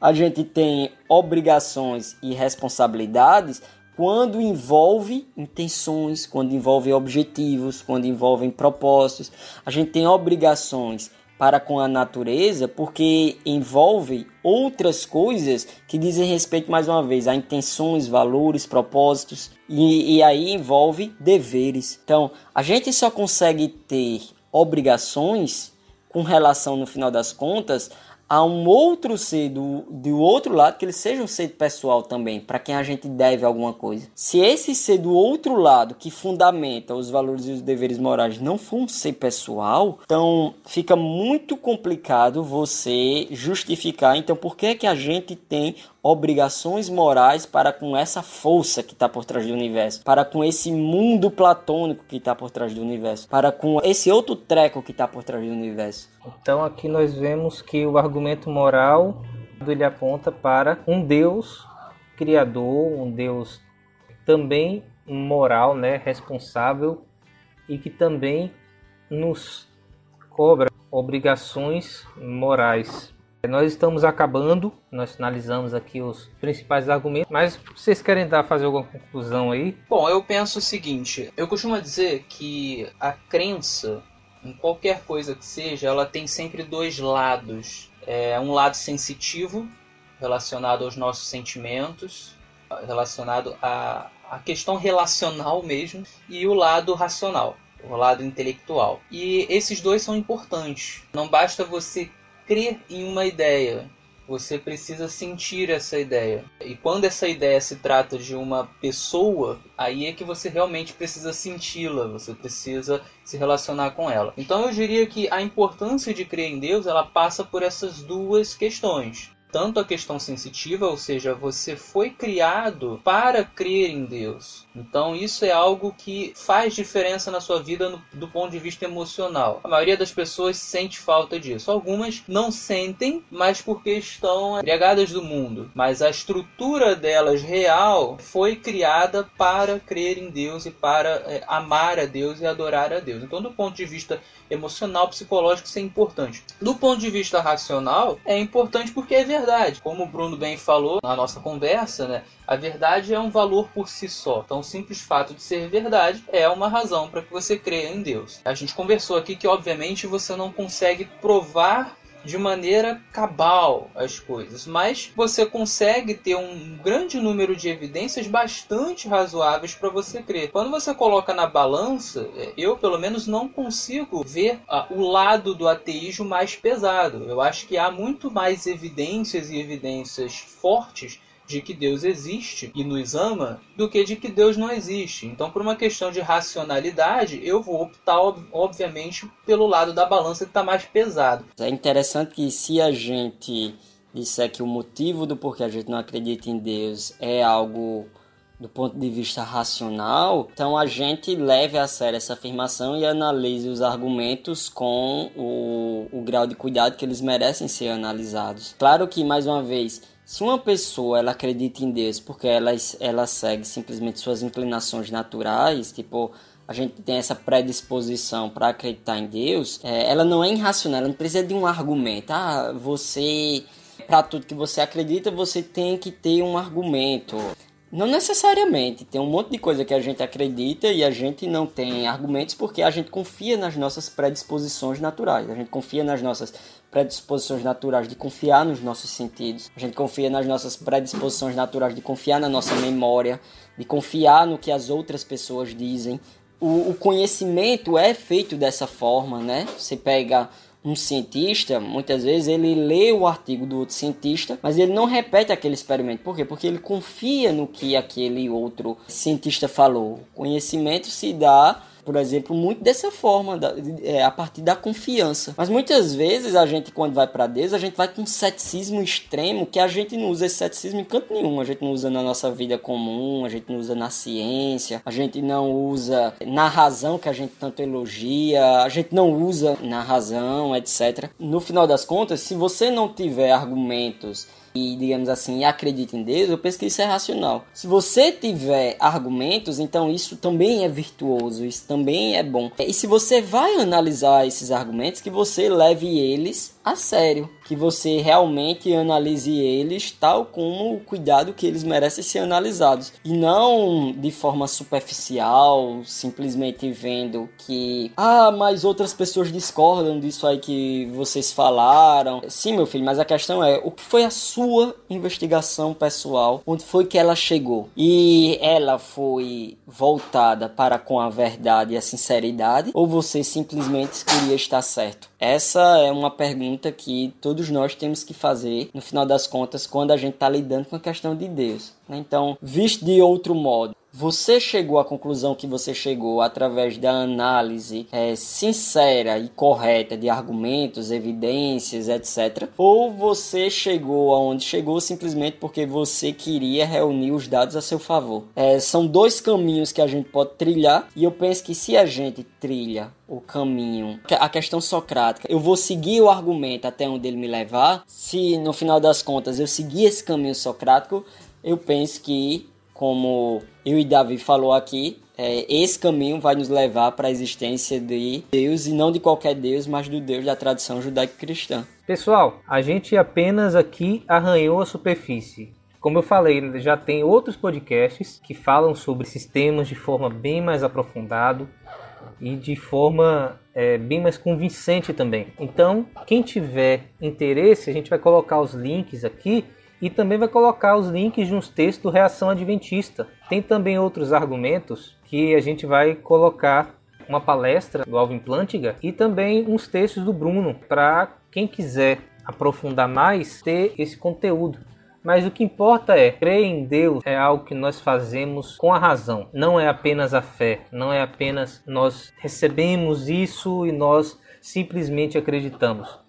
A gente tem obrigações e responsabilidades quando envolve intenções, quando envolve objetivos, quando envolve propósitos. A gente tem obrigações para com a natureza porque envolve outras coisas que dizem respeito mais uma vez a intenções, valores, propósitos e, e aí envolve deveres. Então a gente só consegue ter obrigações com relação no final das contas a um outro ser do, do outro lado, que ele seja um ser pessoal também, para quem a gente deve alguma coisa. Se esse ser do outro lado, que fundamenta os valores e os deveres morais, não for um ser pessoal, então fica muito complicado você justificar. Então, por que é que a gente tem obrigações morais para com essa força que está por trás do universo, para com esse mundo platônico que está por trás do universo, para com esse outro treco que está por trás do universo. Então aqui nós vemos que o argumento moral ele aponta para um Deus criador, um Deus também moral, né, responsável e que também nos cobra obrigações morais nós estamos acabando, nós finalizamos aqui os principais argumentos, mas vocês querem dar fazer alguma conclusão aí? Bom, eu penso o seguinte, eu costumo dizer que a crença em qualquer coisa que seja, ela tem sempre dois lados. É um lado sensitivo, relacionado aos nossos sentimentos, relacionado à, à questão relacional mesmo, e o lado racional, o lado intelectual. E esses dois são importantes. Não basta você crer em uma ideia. Você precisa sentir essa ideia. E quando essa ideia se trata de uma pessoa, aí é que você realmente precisa senti-la, você precisa se relacionar com ela. Então eu diria que a importância de crer em Deus, ela passa por essas duas questões tanto a questão sensitiva, ou seja, você foi criado para crer em Deus. Então isso é algo que faz diferença na sua vida no, do ponto de vista emocional. A maioria das pessoas sente falta disso. Algumas não sentem, mas porque estão embriagadas do mundo. Mas a estrutura delas real foi criada para crer em Deus e para é, amar a Deus e adorar a Deus. Então, do ponto de vista emocional, psicológico, isso é importante. Do ponto de vista racional, é importante porque é verdade. Como o Bruno bem falou na nossa conversa, né? A verdade é um valor por si só. Então, o simples fato de ser verdade é uma razão para que você creia em Deus. A gente conversou aqui que, obviamente, você não consegue provar de maneira cabal as coisas, mas você consegue ter um grande número de evidências bastante razoáveis para você crer. Quando você coloca na balança, é, eu pelo menos não consigo ver ah, o lado do ateísmo mais pesado. Eu acho que há muito mais evidências e evidências fortes de que Deus existe e nos ama do que de que Deus não existe. Então, por uma questão de racionalidade, eu vou optar, obviamente, pelo lado da balança que está mais pesado. É interessante que se a gente disser que o motivo do porquê a gente não acredita em Deus é algo do ponto de vista racional, então a gente leve a sério essa afirmação e analise os argumentos com o, o grau de cuidado que eles merecem ser analisados. Claro que, mais uma vez, se uma pessoa ela acredita em Deus porque ela, ela segue simplesmente suas inclinações naturais, tipo, a gente tem essa predisposição para acreditar em Deus, é, ela não é irracional, ela não precisa de um argumento. Ah, você, para tudo que você acredita, você tem que ter um argumento. Não necessariamente. Tem um monte de coisa que a gente acredita e a gente não tem argumentos porque a gente confia nas nossas predisposições naturais. A gente confia nas nossas predisposições naturais de confiar nos nossos sentidos. A gente confia nas nossas predisposições naturais de confiar na nossa memória, de confiar no que as outras pessoas dizem. O, o conhecimento é feito dessa forma, né? Você pega um cientista, muitas vezes ele lê o artigo do outro cientista, mas ele não repete aquele experimento. Por quê? Porque ele confia no que aquele outro cientista falou. O conhecimento se dá por exemplo, muito dessa forma, da, é, a partir da confiança. Mas muitas vezes a gente, quando vai para Deus, a gente vai com um ceticismo extremo que a gente não usa esse ceticismo em canto nenhum. A gente não usa na nossa vida comum, a gente não usa na ciência, a gente não usa na razão que a gente tanto elogia, a gente não usa na razão, etc. No final das contas, se você não tiver argumentos e, digamos assim, acredita em Deus, eu penso que isso é racional. Se você tiver argumentos, então isso também é virtuoso, isso também é bom. E se você vai analisar esses argumentos, que você leve eles a sério, que você realmente analise eles tal como o cuidado que eles merecem ser analisados e não de forma superficial, simplesmente vendo que ah, mas outras pessoas discordam disso aí que vocês falaram. Sim, meu filho, mas a questão é o que foi a sua investigação pessoal, onde foi que ela chegou? E ela foi voltada para com a verdade e a sinceridade ou você simplesmente queria estar certo? Essa é uma pergunta que todos nós temos que fazer, no final das contas, quando a gente está lidando com a questão de Deus. Né? Então, visto de outro modo, você chegou à conclusão que você chegou através da análise é, sincera e correta de argumentos, evidências, etc. Ou você chegou aonde chegou simplesmente porque você queria reunir os dados a seu favor. É, são dois caminhos que a gente pode trilhar e eu penso que se a gente trilha o caminho, a questão socrática, eu vou seguir o argumento até onde ele me levar. Se no final das contas eu seguir esse caminho socrático, eu penso que como eu e Davi falou aqui, é, esse caminho vai nos levar para a existência de Deus e não de qualquer Deus, mas do Deus da tradição judaico-cristã. Pessoal, a gente apenas aqui arranhou a superfície. Como eu falei, já tem outros podcasts que falam sobre sistemas de forma bem mais aprofundada e de forma é, bem mais convincente também. Então, quem tiver interesse, a gente vai colocar os links aqui e também vai colocar os links de uns textos do Reação Adventista. Tem também outros argumentos que a gente vai colocar uma palestra do Alvin Plantiga e também uns textos do Bruno para quem quiser aprofundar mais ter esse conteúdo. Mas o que importa é, crer em Deus é algo que nós fazemos com a razão. Não é apenas a fé, não é apenas nós recebemos isso e nós simplesmente acreditamos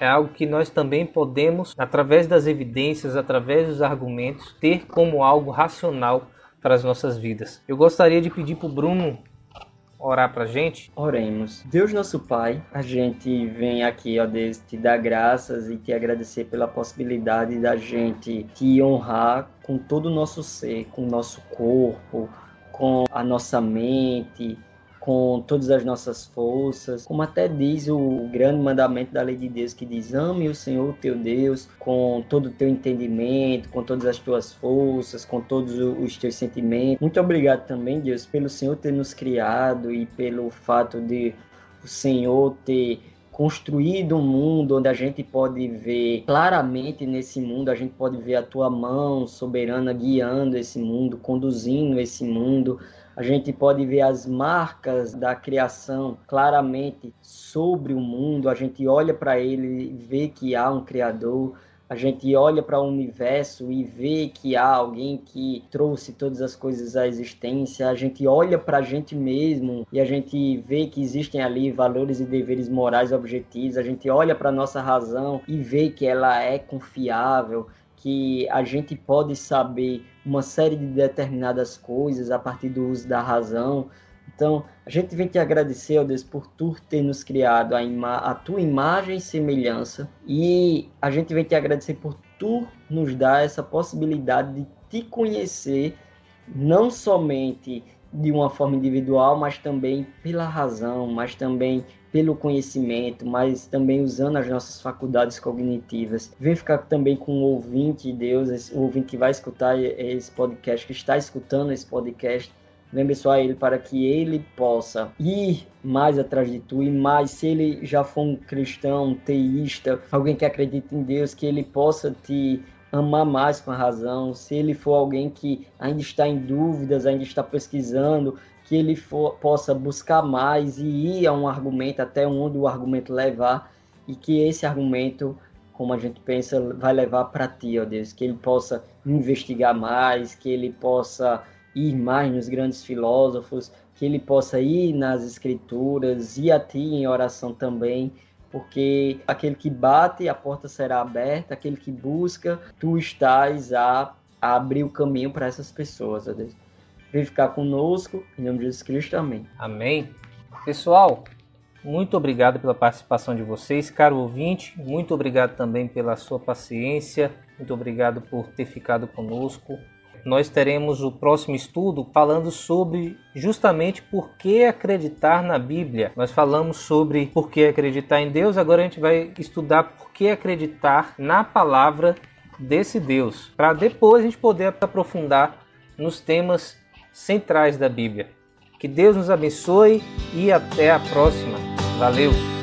é algo que nós também podemos, através das evidências, através dos argumentos, ter como algo racional para as nossas vidas. Eu gostaria de pedir para o Bruno orar para a gente? Oremos. Deus nosso Pai, a gente vem aqui, ó Deus, te dar graças e te agradecer pela possibilidade da gente te honrar com todo o nosso ser, com o nosso corpo, com a nossa mente, com todas as nossas forças, como até diz o grande mandamento da lei de Deus que diz: ame o Senhor teu Deus com todo o teu entendimento, com todas as tuas forças, com todos os teus sentimentos. Muito obrigado também, Deus, pelo Senhor ter nos criado e pelo fato de o Senhor ter construído um mundo onde a gente pode ver claramente nesse mundo, a gente pode ver a tua mão soberana guiando esse mundo, conduzindo esse mundo a gente pode ver as marcas da criação claramente sobre o mundo, a gente olha para ele e vê que há um Criador, a gente olha para o universo e vê que há alguém que trouxe todas as coisas à existência, a gente olha para a gente mesmo e a gente vê que existem ali valores e deveres morais objetivos, a gente olha para a nossa razão e vê que ela é confiável, que a gente pode saber uma série de determinadas coisas a partir do uso da razão. Então, a gente vem te agradecer, ó Deus, por tu ter nos criado a, a tua imagem e semelhança. E a gente vem te agradecer por tu nos dar essa possibilidade de te conhecer, não somente de uma forma individual, mas também pela razão, mas também pelo conhecimento, mas também usando as nossas faculdades cognitivas. Vem ficar também com o ouvinte, Deus, o ouvinte que vai escutar esse podcast, que está escutando esse podcast, Vem abençoar ele para que ele possa ir mais atrás de tu. E mais, se ele já for um cristão, um teísta, alguém que acredita em Deus, que ele possa te amar mais com a razão, se ele for alguém que ainda está em dúvidas, ainda está pesquisando, que ele for, possa buscar mais e ir a um argumento até onde o argumento levar e que esse argumento, como a gente pensa, vai levar para ti, ó Deus, que ele possa investigar mais, que ele possa ir mais nos grandes filósofos, que ele possa ir nas escrituras, ir a ti em oração também, porque aquele que bate, a porta será aberta, aquele que busca, tu estás a, a abrir o caminho para essas pessoas, ó Deus. Vem ficar conosco, em nome de Jesus Cristo, amém. Amém. Pessoal, muito obrigado pela participação de vocês, caro ouvinte, muito obrigado também pela sua paciência, muito obrigado por ter ficado conosco nós teremos o próximo estudo falando sobre justamente por que acreditar na Bíblia. Nós falamos sobre por que acreditar em Deus, agora a gente vai estudar por que acreditar na palavra desse Deus, para depois a gente poder aprofundar nos temas centrais da Bíblia. Que Deus nos abençoe e até a próxima. Valeu!